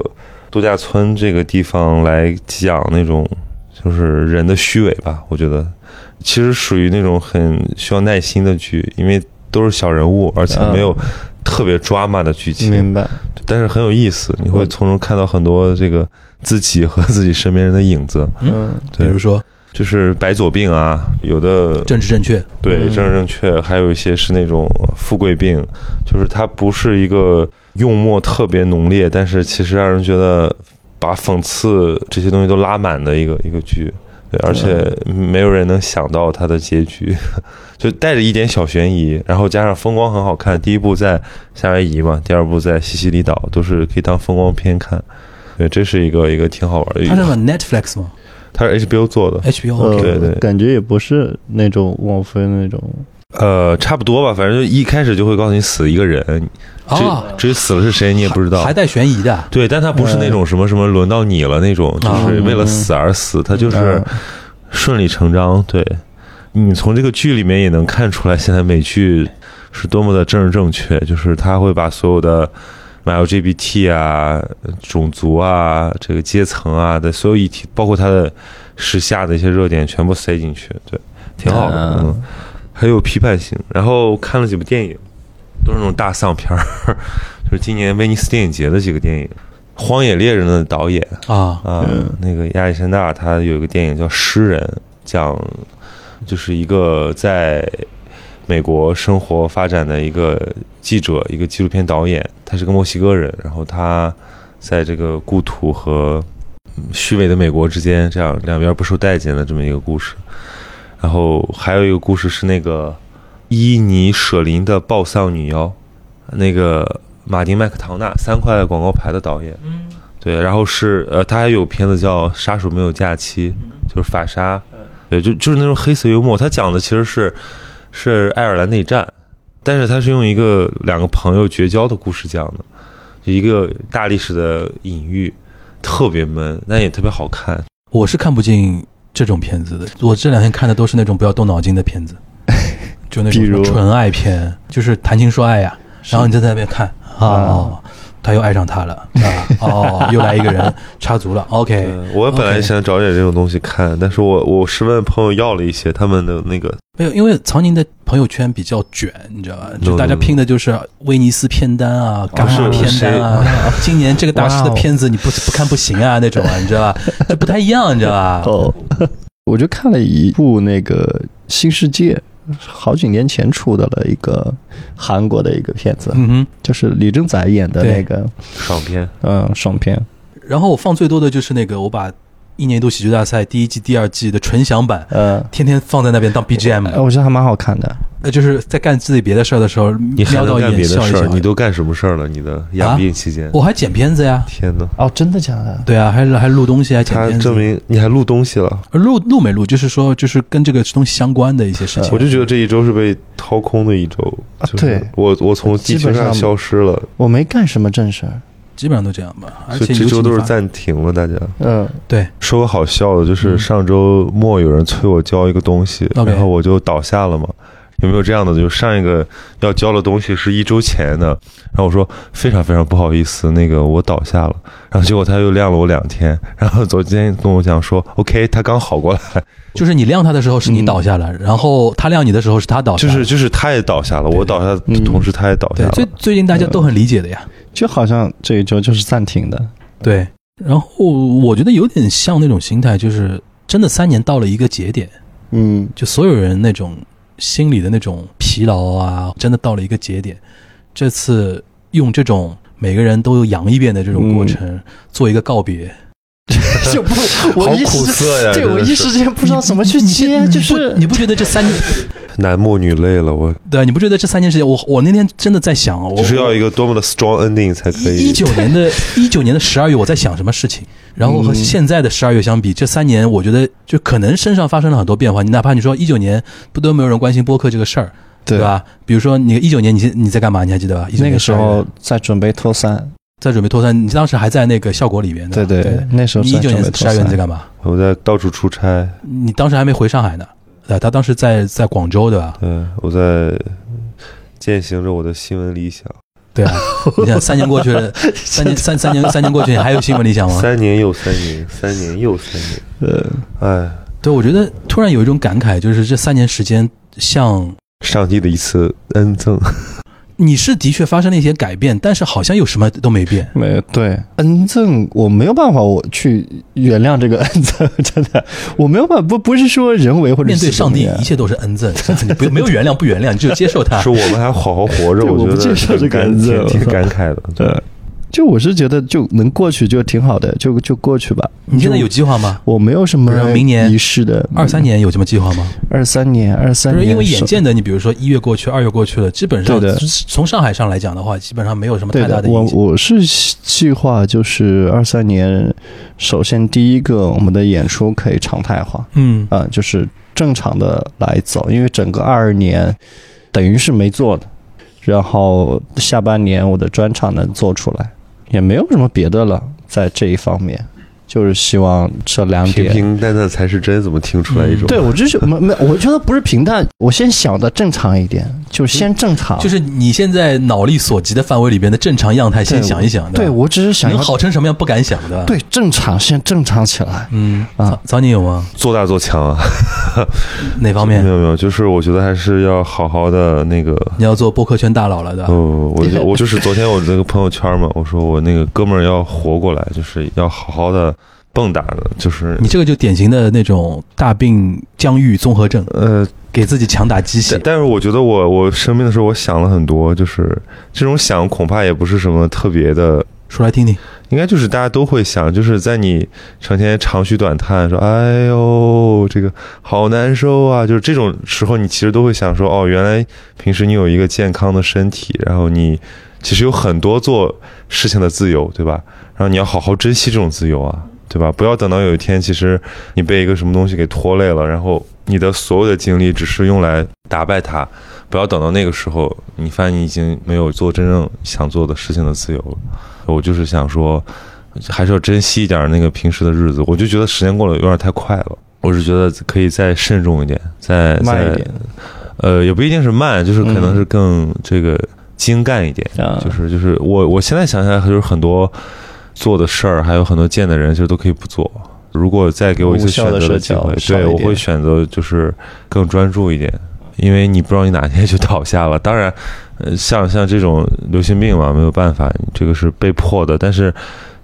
度假村这个地方来讲那种就是人的虚伪吧。我觉得其实属于那种很需要耐心的剧，因为都是小人物，而且没有特别 drama 的剧情，明白。但是很有意思，你会从中看到很多这个自己和自己身边人的影子。嗯，对比如说就是白左病啊，有的政治正确，对，嗯政治正确，还有一些是那种富贵病，就是它不是一个用墨特别浓烈，但是其实让人觉得把讽刺这些东西都拉满的一个一个剧。对，而且没有人能想到它的结局，就带着一点小悬疑，然后加上风光很好看。第一部在夏威夷嘛，第二部在西西里岛，都是可以当风光片看。对，这是一个一个挺好玩的一个。它是 Netflix 吗它是 HBO 做的，？HBO 对对感觉也不是那种王菲那种，呃，差不多吧，反正就一开始就会告诉你死一个人，至啊，至于死了是谁你也不知道还。带悬疑的。对，但他不是那种什么什么轮到你了那种，就是为了死而死，他就是嗯顺理成章。对，你从这个剧里面也能看出来，现在美剧是多么的政治正确，就是他会把所有的 LGBT 啊、种族啊、这个阶层啊的所有议题，包括它的时下的一些热点，全部塞进去。对，挺好的，嗯嗯，很有批判性。然后看了几部电影，都是那种大丧片儿，就是今年威尼斯电影节的几个电影，《荒野猎人》的导演啊，啊，嗯那个亚历山大，他有一个电影叫《诗人》，讲就是一个在美国生活发展的一个记者，一个纪录片导演，他是个墨西哥人，然后他在这个故土和虚伪的美国之间，这样两边不受待见的这么一个故事。然后还有一个故事是那个伊尼舍林的暴丧女妖，那个马丁麦克唐纳三块广告牌的导演，对，然后是呃，他还有片子叫《杀手没有假期》，就是法沙，对，就就是那种黑色幽默。他讲的其实是是爱尔兰内战，但是他是用一个两个朋友绝交的故事讲的，一个大历史的隐喻，特别闷，但也特别好看。我是看不进这种片子的。我这两天看的都是那种不要动脑筋的片子，就那种纯爱片，就是谈情说爱呀、然后你就在那边看啊、哦，他又爱上他了啊，哦，又来一个人插足了，OK，嗯，我本来想找点这种东西看，但是我我是问朋友要了一些他们的那个，没有，因为曹宁的朋友圈比较卷，你知道吧？就大家.威尼斯是威尼斯片单啊，戛纳片单啊，啊 今年这个大师的片子你不 不看不行啊，那种啊，你知道吧？就不太一样，你知道吧？哦，我就看了一部那个《新世界》，好几年前出的了一个韩国的一个片子，嗯哼。就是李正宰演的那个爽片，嗯爽片。然后我放最多的就是那个，我把一年一度喜剧大赛第一季、第二季的纯享版，呃，天天放在那边当 BGM，呃我觉得还蛮好看的。呃，就是在干自己别的事儿的时候，你还能干瞄到一眼别的事儿？笑一笑。你都干什么事儿了？你的养病期间？我还剪片子呀，天哪！哦，真的假的？对啊，还还录东西，还剪片子证。明你还录东西了，呃录录没录，就是说，就是跟这个东西相关的一些事情。我就觉得这一周是被掏空的一周。就是啊对我我从地球上消失了，我没干什么正事儿。基本上都这样吧，而且所以这周都是暂停了。大家嗯，对，说个好笑的，就是嗯上周末有人催我交一个东西然后我就倒下了嘛。有没有这样的？就是上一个要交的东西是一周前的，然后我说非常非常不好意思，那个我倒下了，然后结果他又晾了我两天，然后昨天跟我讲说 OK，他刚好过来，就是你晾他的时候是你嗯倒下了，然后他晾你的时候是他倒下了。就是就是他也倒下了，我倒下的嗯同时他也倒下对，了，最最近大家都很理解的呀。就好像这一周就是暂停的。对，然后我觉得有点像那种心态，就是真的三年到了一个节点，嗯，就所有人那种心里的那种疲劳啊，真的到了一个节点。这次用这种每个人都扬一遍的这种过程，做一个告别，就不，好我一时苦涩呀，对我一时之间不知道怎么去接，就是你不觉得这三年，男默女泪了，我对啊，你不觉得这三年时间，我我那天真的在想，我就是要一个多么的 strong ending 才可以。一九年的一九年的十二月，我在想什么事情？然后和嗯现在的十二月相比，这三年我觉得就可能身上发生了很多变化。你哪怕你说一九年不都没有人关心播客这个事儿，对吧？比如说你一九年你你在干嘛？你还记得吧年那个时候在准备脱三，在准备脱三，你当时还在那个效果里面呢。对对对，那时候你一九年十二月你在。干嘛？我在到处出差，你当时还没回上海呢，对，他当时在在广州，对吧？对，我在践行着我的新闻理想。对啊，你想三年过去了，三年三三年三年过去，你还有新闻理想吗？三年又三年，三年又三年，呃，哎，对，我觉得突然有一种感慨，就是这三年时间，像上帝的一次恩赠。你是的确发生了一些改变，但是好像有什么都没变。没有对恩赠，我没有办法，我去原谅这个 恩赠，真的，我没有办法，不不是说人为或者面对上帝一切都是恩赠，你不没有原谅不原谅，你就接受它 说。我们还好好活着，我不觉得接受这个恩赠挺挺感慨的。对，呃，就我是觉得就能过去就挺好的，就就过去吧。你现在有计划吗？我没有什么明年仪式的，二三年有什么计划吗？二三年二三年因为眼见的，你比如说一月过去，二月过去了，基本上从上海上来讲的话，基本上没有什么太大的影响。我是计划就是二三年，首先第一个我们的演出可以常态化，嗯啊、就是正常的来走，因为整个二二年等于是没做的，然后下半年我的专场能做出来，也没有什么别的了，在这一方面，就是希望这两平点。平平淡淡才是真，怎么听出来一种？对，我就是没没，我觉得不是平淡，我先想的正常一点，就先正常。就是你现在脑力所及的范围里边的正常样态，先想一想。对吧我只是想要能好成什么样不敢想的。，对正常，先正常起来。嗯，啊早早你有吗？做大做强啊！哪方面没？有没有，就是我觉得还是要好好的那个。你要做播客圈大佬了，对吧？哦，我就我就是昨天我那个朋友圈嘛，我说我那个哥们儿要活过来，就是要好好的蹦跶的，就是你这个就典型的那种大病将愈综合症，呃，给自己强打鸡血但。但是我觉得我我生病的时候，我想了很多，就是这种想恐怕也不是什么特别的，说来听听。应该就是大家都会想，就是在你成天长吁短叹说“哎呦，这个好难受啊”，就是这种时候，你其实都会想说：“哦，原来平时你有一个健康的身体，然后你其实有很多做事情的自由，对吧？然后你要好好珍惜这种自由啊，对吧？不要等到有一天，其实你被一个什么东西给拖累了，然后你的所有的精力只是用来打败它。不要等到那个时候，你发现你已经没有做真正想做的事情的自由了。”我就是想说，还是要珍惜一点那个平时的日子。我就觉得时间过得有点太快了，我是觉得可以再慎重一点，再慢一点。呃，也不一定是慢，就是可能是更这个精干一点。就是就是我我现在想起来，就是很多做的事儿，还有很多见的人，其实都可以不做。如果再给我一次选择的机会，对我会选择就是更专注一点，因为你不知道你哪天就倒下了。当然。呃，像像这种流行病嘛，没有办法，这个是被迫的。但是，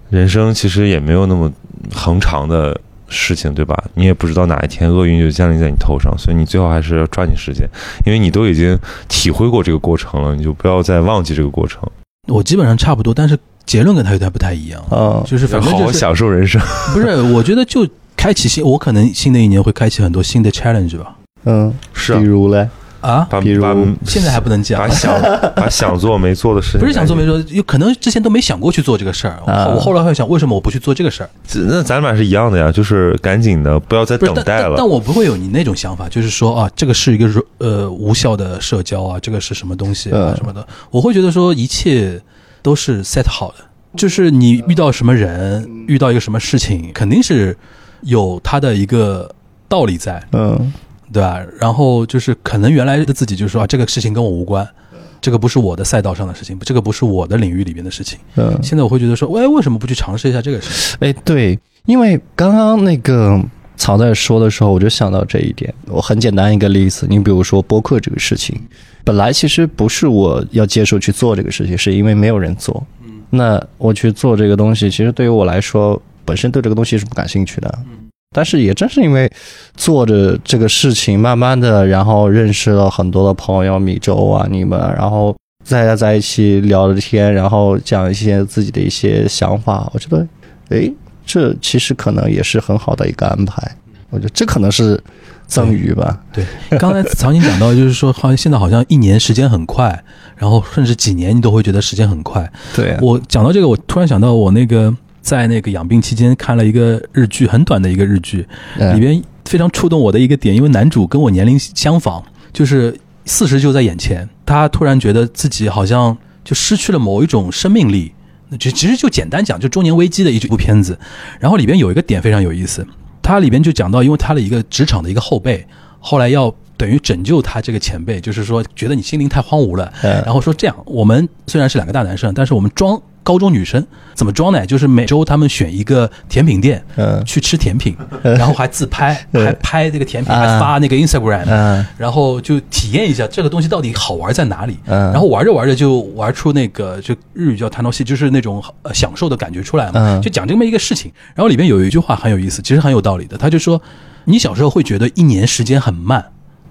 人生其实也没有那么恒长的事情，对吧？你也不知道哪一天厄运就降临在你头上，所以你最好还是要抓紧时间，因为你都已经体会过这个过程了，你就不要再忘记这个过程。我基本上差不多，但是结论跟他有点不太一样啊，就是反正好好享受人生。不是，我觉得就开启新，我可能新的一年会开启很多新的 challenge 吧。嗯，是，比如嘞。啊，比如现在还不能讲，把想 把想做没做的事情，不是想做没做，有可能之前都没想过去做这个事儿。我后来会想，为什么我不去做这个事儿？那咱俩是一样的呀，就是赶紧的，不要再等待了。但我不会有你那种想法，就是说啊，这个是一个呃无效的社交啊，这个是什么东西啊什么的。我会觉得说一切都是 set 好的，就是你遇到什么人，遇到一个什么事情，肯定是有他的一个道理在。嗯。对吧？然后就是可能原来的自己就说啊，这个事情跟我无关，这个不是我的赛道上的事情，这个不是我的领域里面的事情。嗯，现在我会觉得说，喂，为什么不去尝试一下这个事情？哎，对，因为刚刚那个曹在说的时候，我就想到这一点。我很简单一个例子，你比如说播客这个事情，本来其实不是我要接受去做这个事情，是因为没有人做。嗯，那我去做这个东西，其实对于我来说，本身对这个东西是不感兴趣的。嗯。但是也正是因为做着这个事情，慢慢的，然后认识了很多的朋友，米粥啊，你们，然后大家在一起聊着天，然后讲一些自己的一些想法，我觉得，哎，这其实可能也是很好的一个安排。我觉得这可能是赠予吧。对，刚才曹宁讲到，就是说，好像现在好像一年时间很快，然后甚至几年你都会觉得时间很快。对我讲到这个，我突然想到我那个。在那个养病期间看了一个日剧，很短的一个日剧，里边非常触动我的一个点，因为男主跟我年龄相仿，就是四十就在眼前，他突然觉得自己好像就失去了某一种生命力，那就其实就简单讲，就中年危机的一部片子。然后里边有一个点非常有意思，它里边就讲到，因为他的一个职场的一个后辈，后来要等于拯救他这个前辈，就是说觉得你心灵太荒芜了，然后说这样，我们虽然是两个大男生，但是我们装。高中女生怎么装呢？就是每周他们选一个甜品店，嗯，去吃甜品，然后还自拍，还拍这个甜品，还发那个 Instagram，嗯，然后就体验一下这个东西到底好玩在哪里，嗯，然后玩着玩着就玩出那个就日语叫弹头戏，就是那种享受的感觉出来嘛，就讲这么一个事情。然后里面有一句话很有意思，其实很有道理的，他就说，你小时候会觉得一年时间很慢，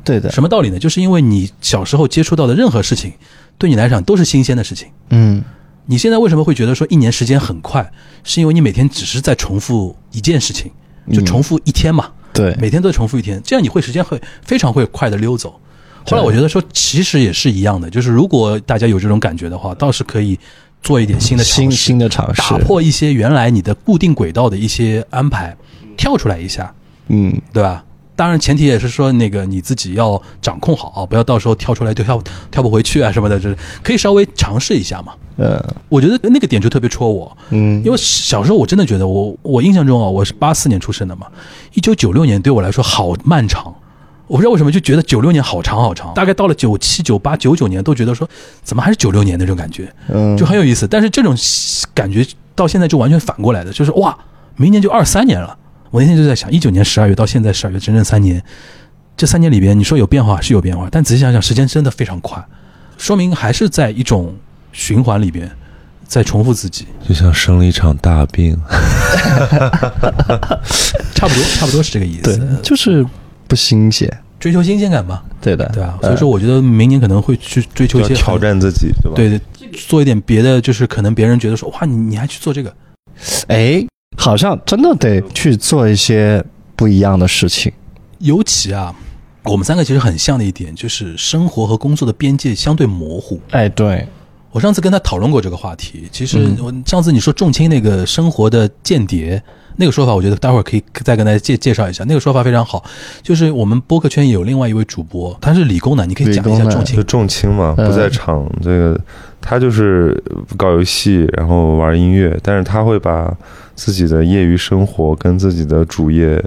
对的，什么道理呢？就是因为你小时候接触到的任何事情，对你来讲都是新鲜的事情，嗯。你现在为什么会觉得说一年时间很快？是因为你每天只是在重复一件事情，就重复一天嘛？对，每天都在重复一天，这样你会时间会非常会快的溜走。后来我觉得说，其实也是一样的，就是如果大家有这种感觉的话，倒是可以做一点新的新新的尝试，打破一些原来你的固定轨道的一些安排，跳出来一下，嗯，对吧？当然，前提也是说那个你自己要掌控好，啊不要到时候跳出来就跳跳不回去啊什么的，就是可以稍微尝试一下嘛。呃，我觉得那个点就特别戳我，嗯，因为小时候我真的觉得我我印象中啊，我是八四年出生的嘛，一九九六年对我来说好漫长，我不知道为什么就觉得九六年好长好长，大概到了九七九八九九年都觉得说怎么还是九六年那种感觉，嗯，就很有意思。但是这种感觉到现在就完全反过来的，就是哇，明年就二三年了。我那天就在想，一九年十二月到现在十二月，整整三年，这三年里边，你说有变化是有变化，但仔细想想，时间真的非常快，说明还是在一种循环里边，在重复自己，就像生了一场大病，差不多，差不多是这个意思，对，就是不新鲜，追求新鲜感嘛，对的，对啊？所以说，我觉得明年可能会去追求一些挑战自己，对吧？对对，做一点别的，就是可能别人觉得说，哇，你你还去做这个。哎，好像真的得去做一些不一样的事情。尤其啊，我们三个其实很像的一点就是生活和工作的边界相对模糊。哎，对，我上次跟他讨论过这个话题。其实嗯我上次你说重青那个生活的间谍那个说法，我觉得待会儿可以再跟大家介介绍一下。那个说法非常好，就是我们播客圈有另外一位主播，他是理工男，你可以讲一理工男就下重青。重青嘛，嗯不在场。这个他就是搞游戏，然后玩音乐，但是他会把自己的业余生活跟自己的主业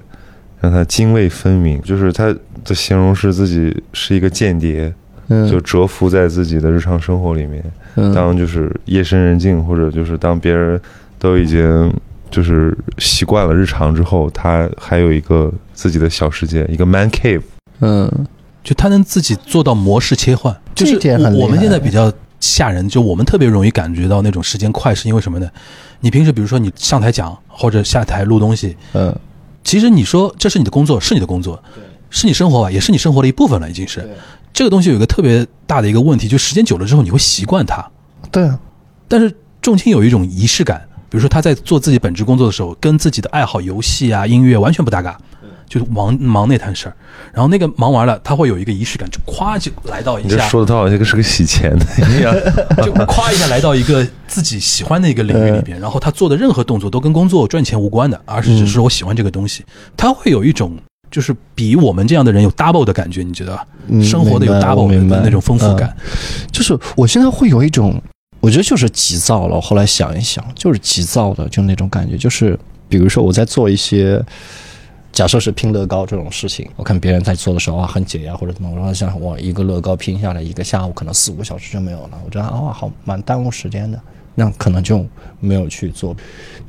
让他泾渭分明。就是他的形容是自己是一个间谍，嗯，就蛰伏在自己的日常生活里面。嗯当就是夜深人静，或者就是当别人都已经就是习惯了日常之后，他还有一个自己的小世界，一个 man cave。嗯就他能自己做到模式切换，就是这一点很我我们现在比较吓人，就我们特别容易感觉到那种时间快，是因为什么呢？你平时比如说你上台讲或者下台录东西，嗯，其实你说这是你的工作，是你的工作，是你生活吧，也是你生活的一部分了，已经是。这个东西有一个特别大的一个问题，就时间久了之后你会习惯它。对啊，但是重青有一种仪式感，比如说他在做自己本职工作的时候，跟自己的爱好游戏啊、音乐完全不搭嘎，就是忙忙那摊事儿。然后那个忙完了，他会有一个仪式感，就咵就来到一你这下，说的他好像是个洗钱的一样。就夸一下来到一个自己喜欢的一个领域里边，然后他做的任何动作都跟工作赚钱无关的，而是只是我喜欢这个东西。他会有一种就是比我们这样的人有 double 的感觉，你觉得吧？嗯生活的有明白 double 明白的那种丰富感。就是我现在会有一种，我觉得就是急躁了。后来想一想，就是急躁的，就那种感觉，就是比如说我在做一些。假设是拼乐高这种事情，我看别人在做的时候啊，很解压或者怎么，我说像我一个乐高拼下来，一个下午可能四五个小时就没有了，我觉得啊，好蛮耽误时间的，那可能就没有去做。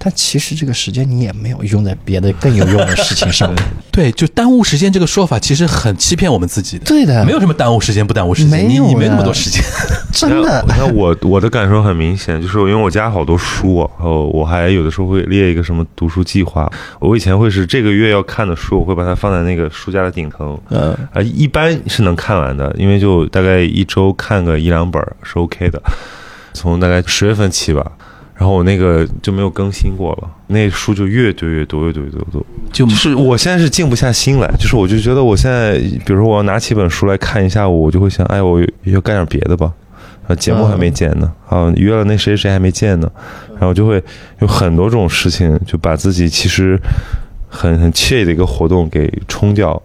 但其实这个时间你也没有用在别的更有用的事情上面。对，就耽误时间这个说法，其实很欺骗我们自己的。对的，没有什么耽误时间不耽误时间，没有你你没那么多时间。真的。那我我的感受很明显，就是因为我家好多书、啊，然后我还有的时候会列一个什么读书计划。我以前会是这个月要看的书，我会把它放在那个书架的顶层，嗯啊，一般是能看完的，因为就大概一周看个一两本儿是 OK 的。从大概十月份起吧，然后我那个就没有更新过了，那书就越堆越多，越堆越多，就就是我现在是静不下心来，就是我就觉得我现在，比如说我要拿起本书来看一下午，我就会想，哎，我要干点别的吧。啊，节目还没剪呢，啊，约了那谁谁还没见呢，然后就会有很多这种事情，就把自己其实很很惬意的一个活动给冲掉。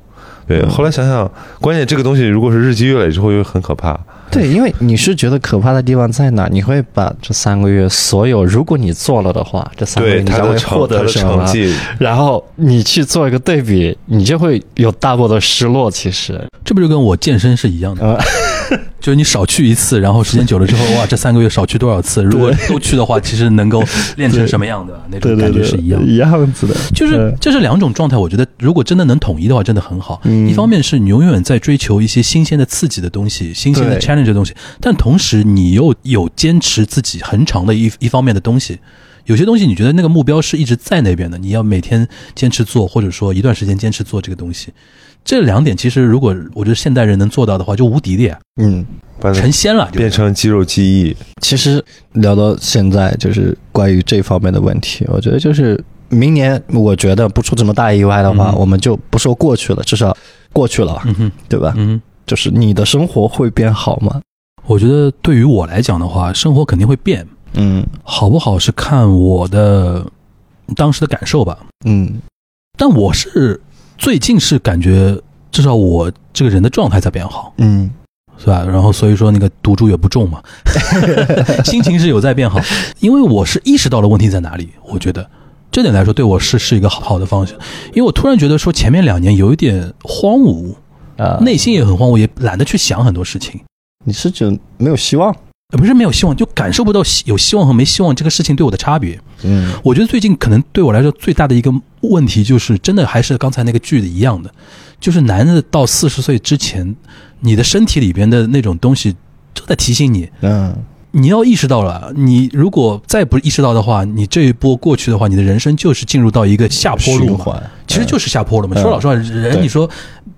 对，后来想想，关键这个东西如果是日积月累之后，又很可怕。对，因为你是觉得可怕的地方在哪？你会把这三个月所有，如果你做了的话，这三个月你将会获得什么成？绩，然后你去做一个对比，你就会有大波的失落。其实，这不就跟我健身是一样的，呃，就是你少去一次，然后时间久了之后，哇，这三个月少去多少次？如果都去的话，其实能够练成什么样的那种感觉是一样的。一样子的，就是嗯这是两种状态，我觉得如果真的能统一的话，真的很好。嗯一方面是你永远在追求一些新鲜的、刺激的东西，新鲜的 challenge 的东西，但同时你又有坚持自己很长的一一方面的东西。有些东西你觉得那个目标是一直在那边的，你要每天坚持做，或者说一段时间坚持做这个东西。这两点其实如果我觉得现代人能做到的话，就无敌的呀，嗯，成仙了，就变成肌肉记忆。其实聊到现在，就是关于这方面的问题，我觉得就是明年，我觉得不出这么大意外的话，嗯我们就不说过去了，至少过去了，嗯哼，对吧？嗯。就是你的生活会变好吗？我觉得对于我来讲的话，生活肯定会变，嗯好不好是看我的当时的感受吧。嗯但我是最近是感觉，至少我这个人的状态在变好，嗯是吧？然后所以说那个赌注也不重嘛，心情是有在变好，因为我是意识到了问题在哪里，我觉得。这点来说，对我是是一个好好的方向，因为我突然觉得说前面两年有一点荒芜，啊，内心也很荒芜，也懒得去想很多事情。你是觉得没有希望？呃不是没有希望，就感受不到希有希望和没希望这个事情对我的差别。嗯我觉得最近可能对我来说最大的一个问题，就是真的还是刚才那个句的一样的，就是男的到四十岁之前，你的身体里边的那种东西都在提醒你，嗯你要意识到了。你如果再不意识到的话，你这一波过去的话，你的人生就是进入到一个下坡路嘛。其实就是下坡了嘛。嗯说老实话，人你说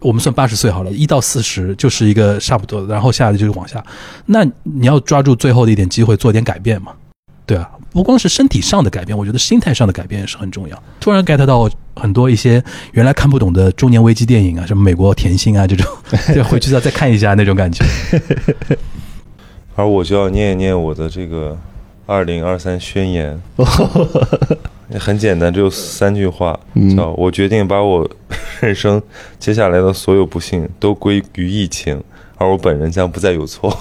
我们算八十岁好了，一到四十就是一个差不多，然后下来就是往下。那你要抓住最后的一点机会，做点改变嘛，对啊，不光是身体上的改变，我觉得心态上的改变也是很重要。突然 get 到很多一些原来看不懂的中年危机电影啊，什么美国甜心啊这种，就回去再再看一下那种感觉。而我就要念一念我的这个二零二三宣言，很简单，只有三句话，叫我决定把我人生接下来的所有不幸都归于疫情，而我本人将不再有错。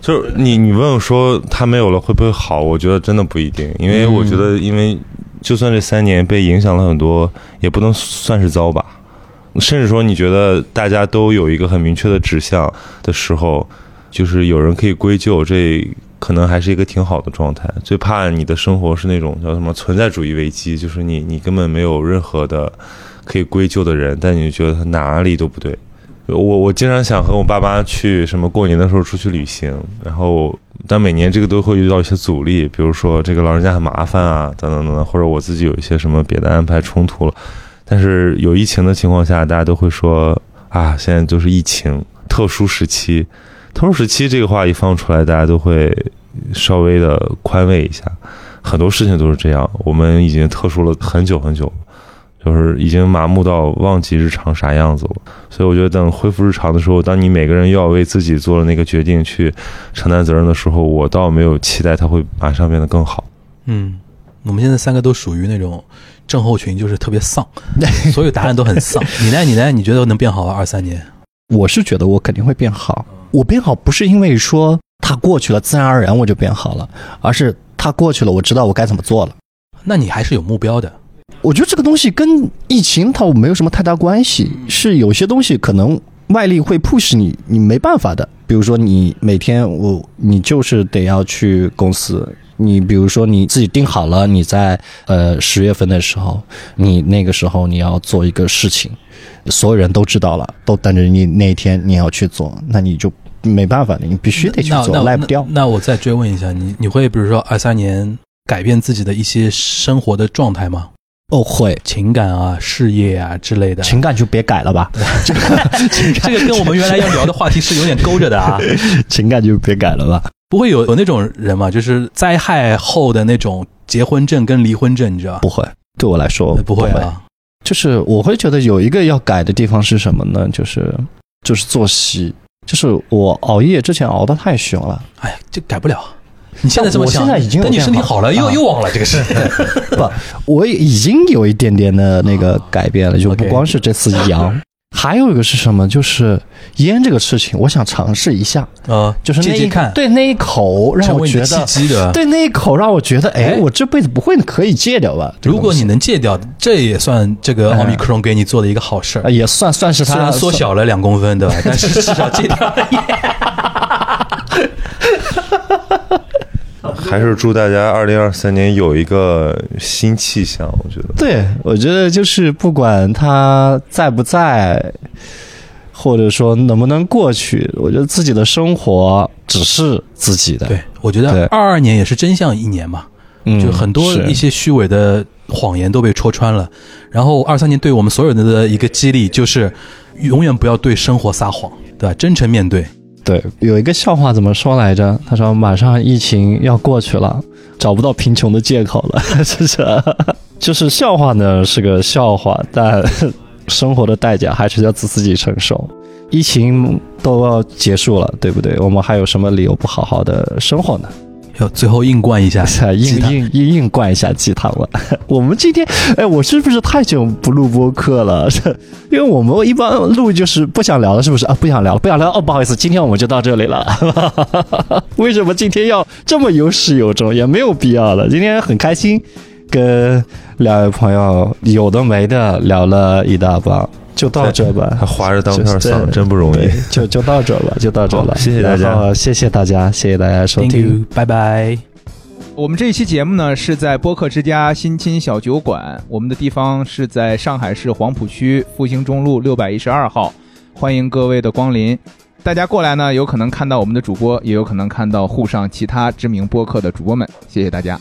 就是你，你问我说他没有了会不会好？我觉得真的不一定，因为我觉得，因为就算这三年被影响了很多，也不能算是糟吧。甚至说，你觉得大家都有一个很明确的指向的时候，就是有人可以归咎，这可能还是一个挺好的状态。最怕你的生活是那种叫什么存在主义危机，就是你你根本没有任何的可以归咎的人，但你觉得他哪里都不对。我我经常想和我爸妈去什么过年的时候出去旅行，然后但每年这个都会遇到一些阻力，比如说这个老人家很麻烦啊，等等等等，或者我自己有一些什么别的安排冲突了。但是有疫情的情况下，大家都会说啊，现在就是疫情特殊时期，特殊时期这个话一放出来，大家都会稍微的宽慰一下。很多事情都是这样，我们已经特殊了很久很久。就是已经麻木到忘记日常啥样子了，所以我觉得等恢复日常的时候，当你每个人又要为自己做了那个决定去承担责任的时候，我倒没有期待它会马上变得更好。嗯，我们现在三个都属于那种症候群，就是特别丧，所有答案都很丧。你呢？你呢？你觉得能变好吗？二三年，我是觉得我肯定会变好。我变好不是因为说它过去了，自然而然我就变好了，而是它过去了，我知道我该怎么做了。那你还是有目标的。我觉得这个东西跟疫情它没有什么太大关系，是有些东西可能外力会 push 你，你没办法的。比如说你每天我你就是得要去公司，你比如说你自己定好了，你在呃十月份的时候，你那个时候你要做一个事情，所有人都知道了，都等着你那一天你要去做，那你就没办法的，你必须得去做，赖不掉。那我再追问一下，你你会比如说二三年改变自己的一些生活的状态吗？哦，会情感啊、事业啊之类的，情感就别改了吧。这 个这个跟我们原来要聊的话题是有点勾着的啊。情感就别改了吧。不会有有那种人嘛？就是灾害后的那种结婚证跟离婚证，你知道不会，对我来说不会啊。就是我会觉得有一个要改的地方是什么呢？就是就是作息，就是我熬夜之前熬得太凶了。哎呀，这改不了。你现在这么想？现在已经等你身体好了，又又忘了这个事。不，我已经有一点点的那个改变了，就不光是这次阳，还有一个是什么？就是烟这个事情，我想尝试一下啊，就是那一看，对那一口让我觉得，对那一口让我觉得，哎，我这辈子不会可以戒掉吧？如果你能戒掉，这也算这个奥密克戎给你做的一个好事也算算是它缩小了两公分，对吧？但是至少戒掉了烟。还是祝大家二零二三年有一个新气象。我觉得，对我觉得就是不管他在不在，或者说能不能过去，我觉得自己的生活只是自己的。对我觉得二二年也是真相一年嘛，就很多一些虚伪的谎言都被戳穿了。然后二三年对我们所有人的一个激励就是，永远不要对生活撒谎，对吧？真诚面对。对，有一个笑话怎么说来着？他说：“马上疫情要过去了，找不到贫穷的借口了。”是不是？就是笑话呢，是个笑话，但生活的代价还是要自自己承受。疫情都要结束了，对不对？我们还有什么理由不好好的生活呢？要最后硬灌一下，硬硬硬硬灌一下鸡汤了。我们今天，哎，我是不是太久不录播客了？因为我们一般录就是不想聊了，是不是啊？不想聊了，不想聊。哦，不好意思，今天我们就到这里了。为什么今天要这么有始有终？也没有必要了。今天很开心，跟两位朋友有的没的聊了一大帮。就到这吧，还划着当片嗓，真不容易。就就到这吧，就到这了。谢谢大家，谢谢大家，谢谢大家收听，拜拜。我们这一期节目呢，是在播客之家新青小酒馆，我们的地方是在上海市黄浦区复兴中路六百一十二号，欢迎各位的光临。大家过来呢，有可能看到我们的主播，也有可能看到沪上其他知名播客的主播们。谢谢大家。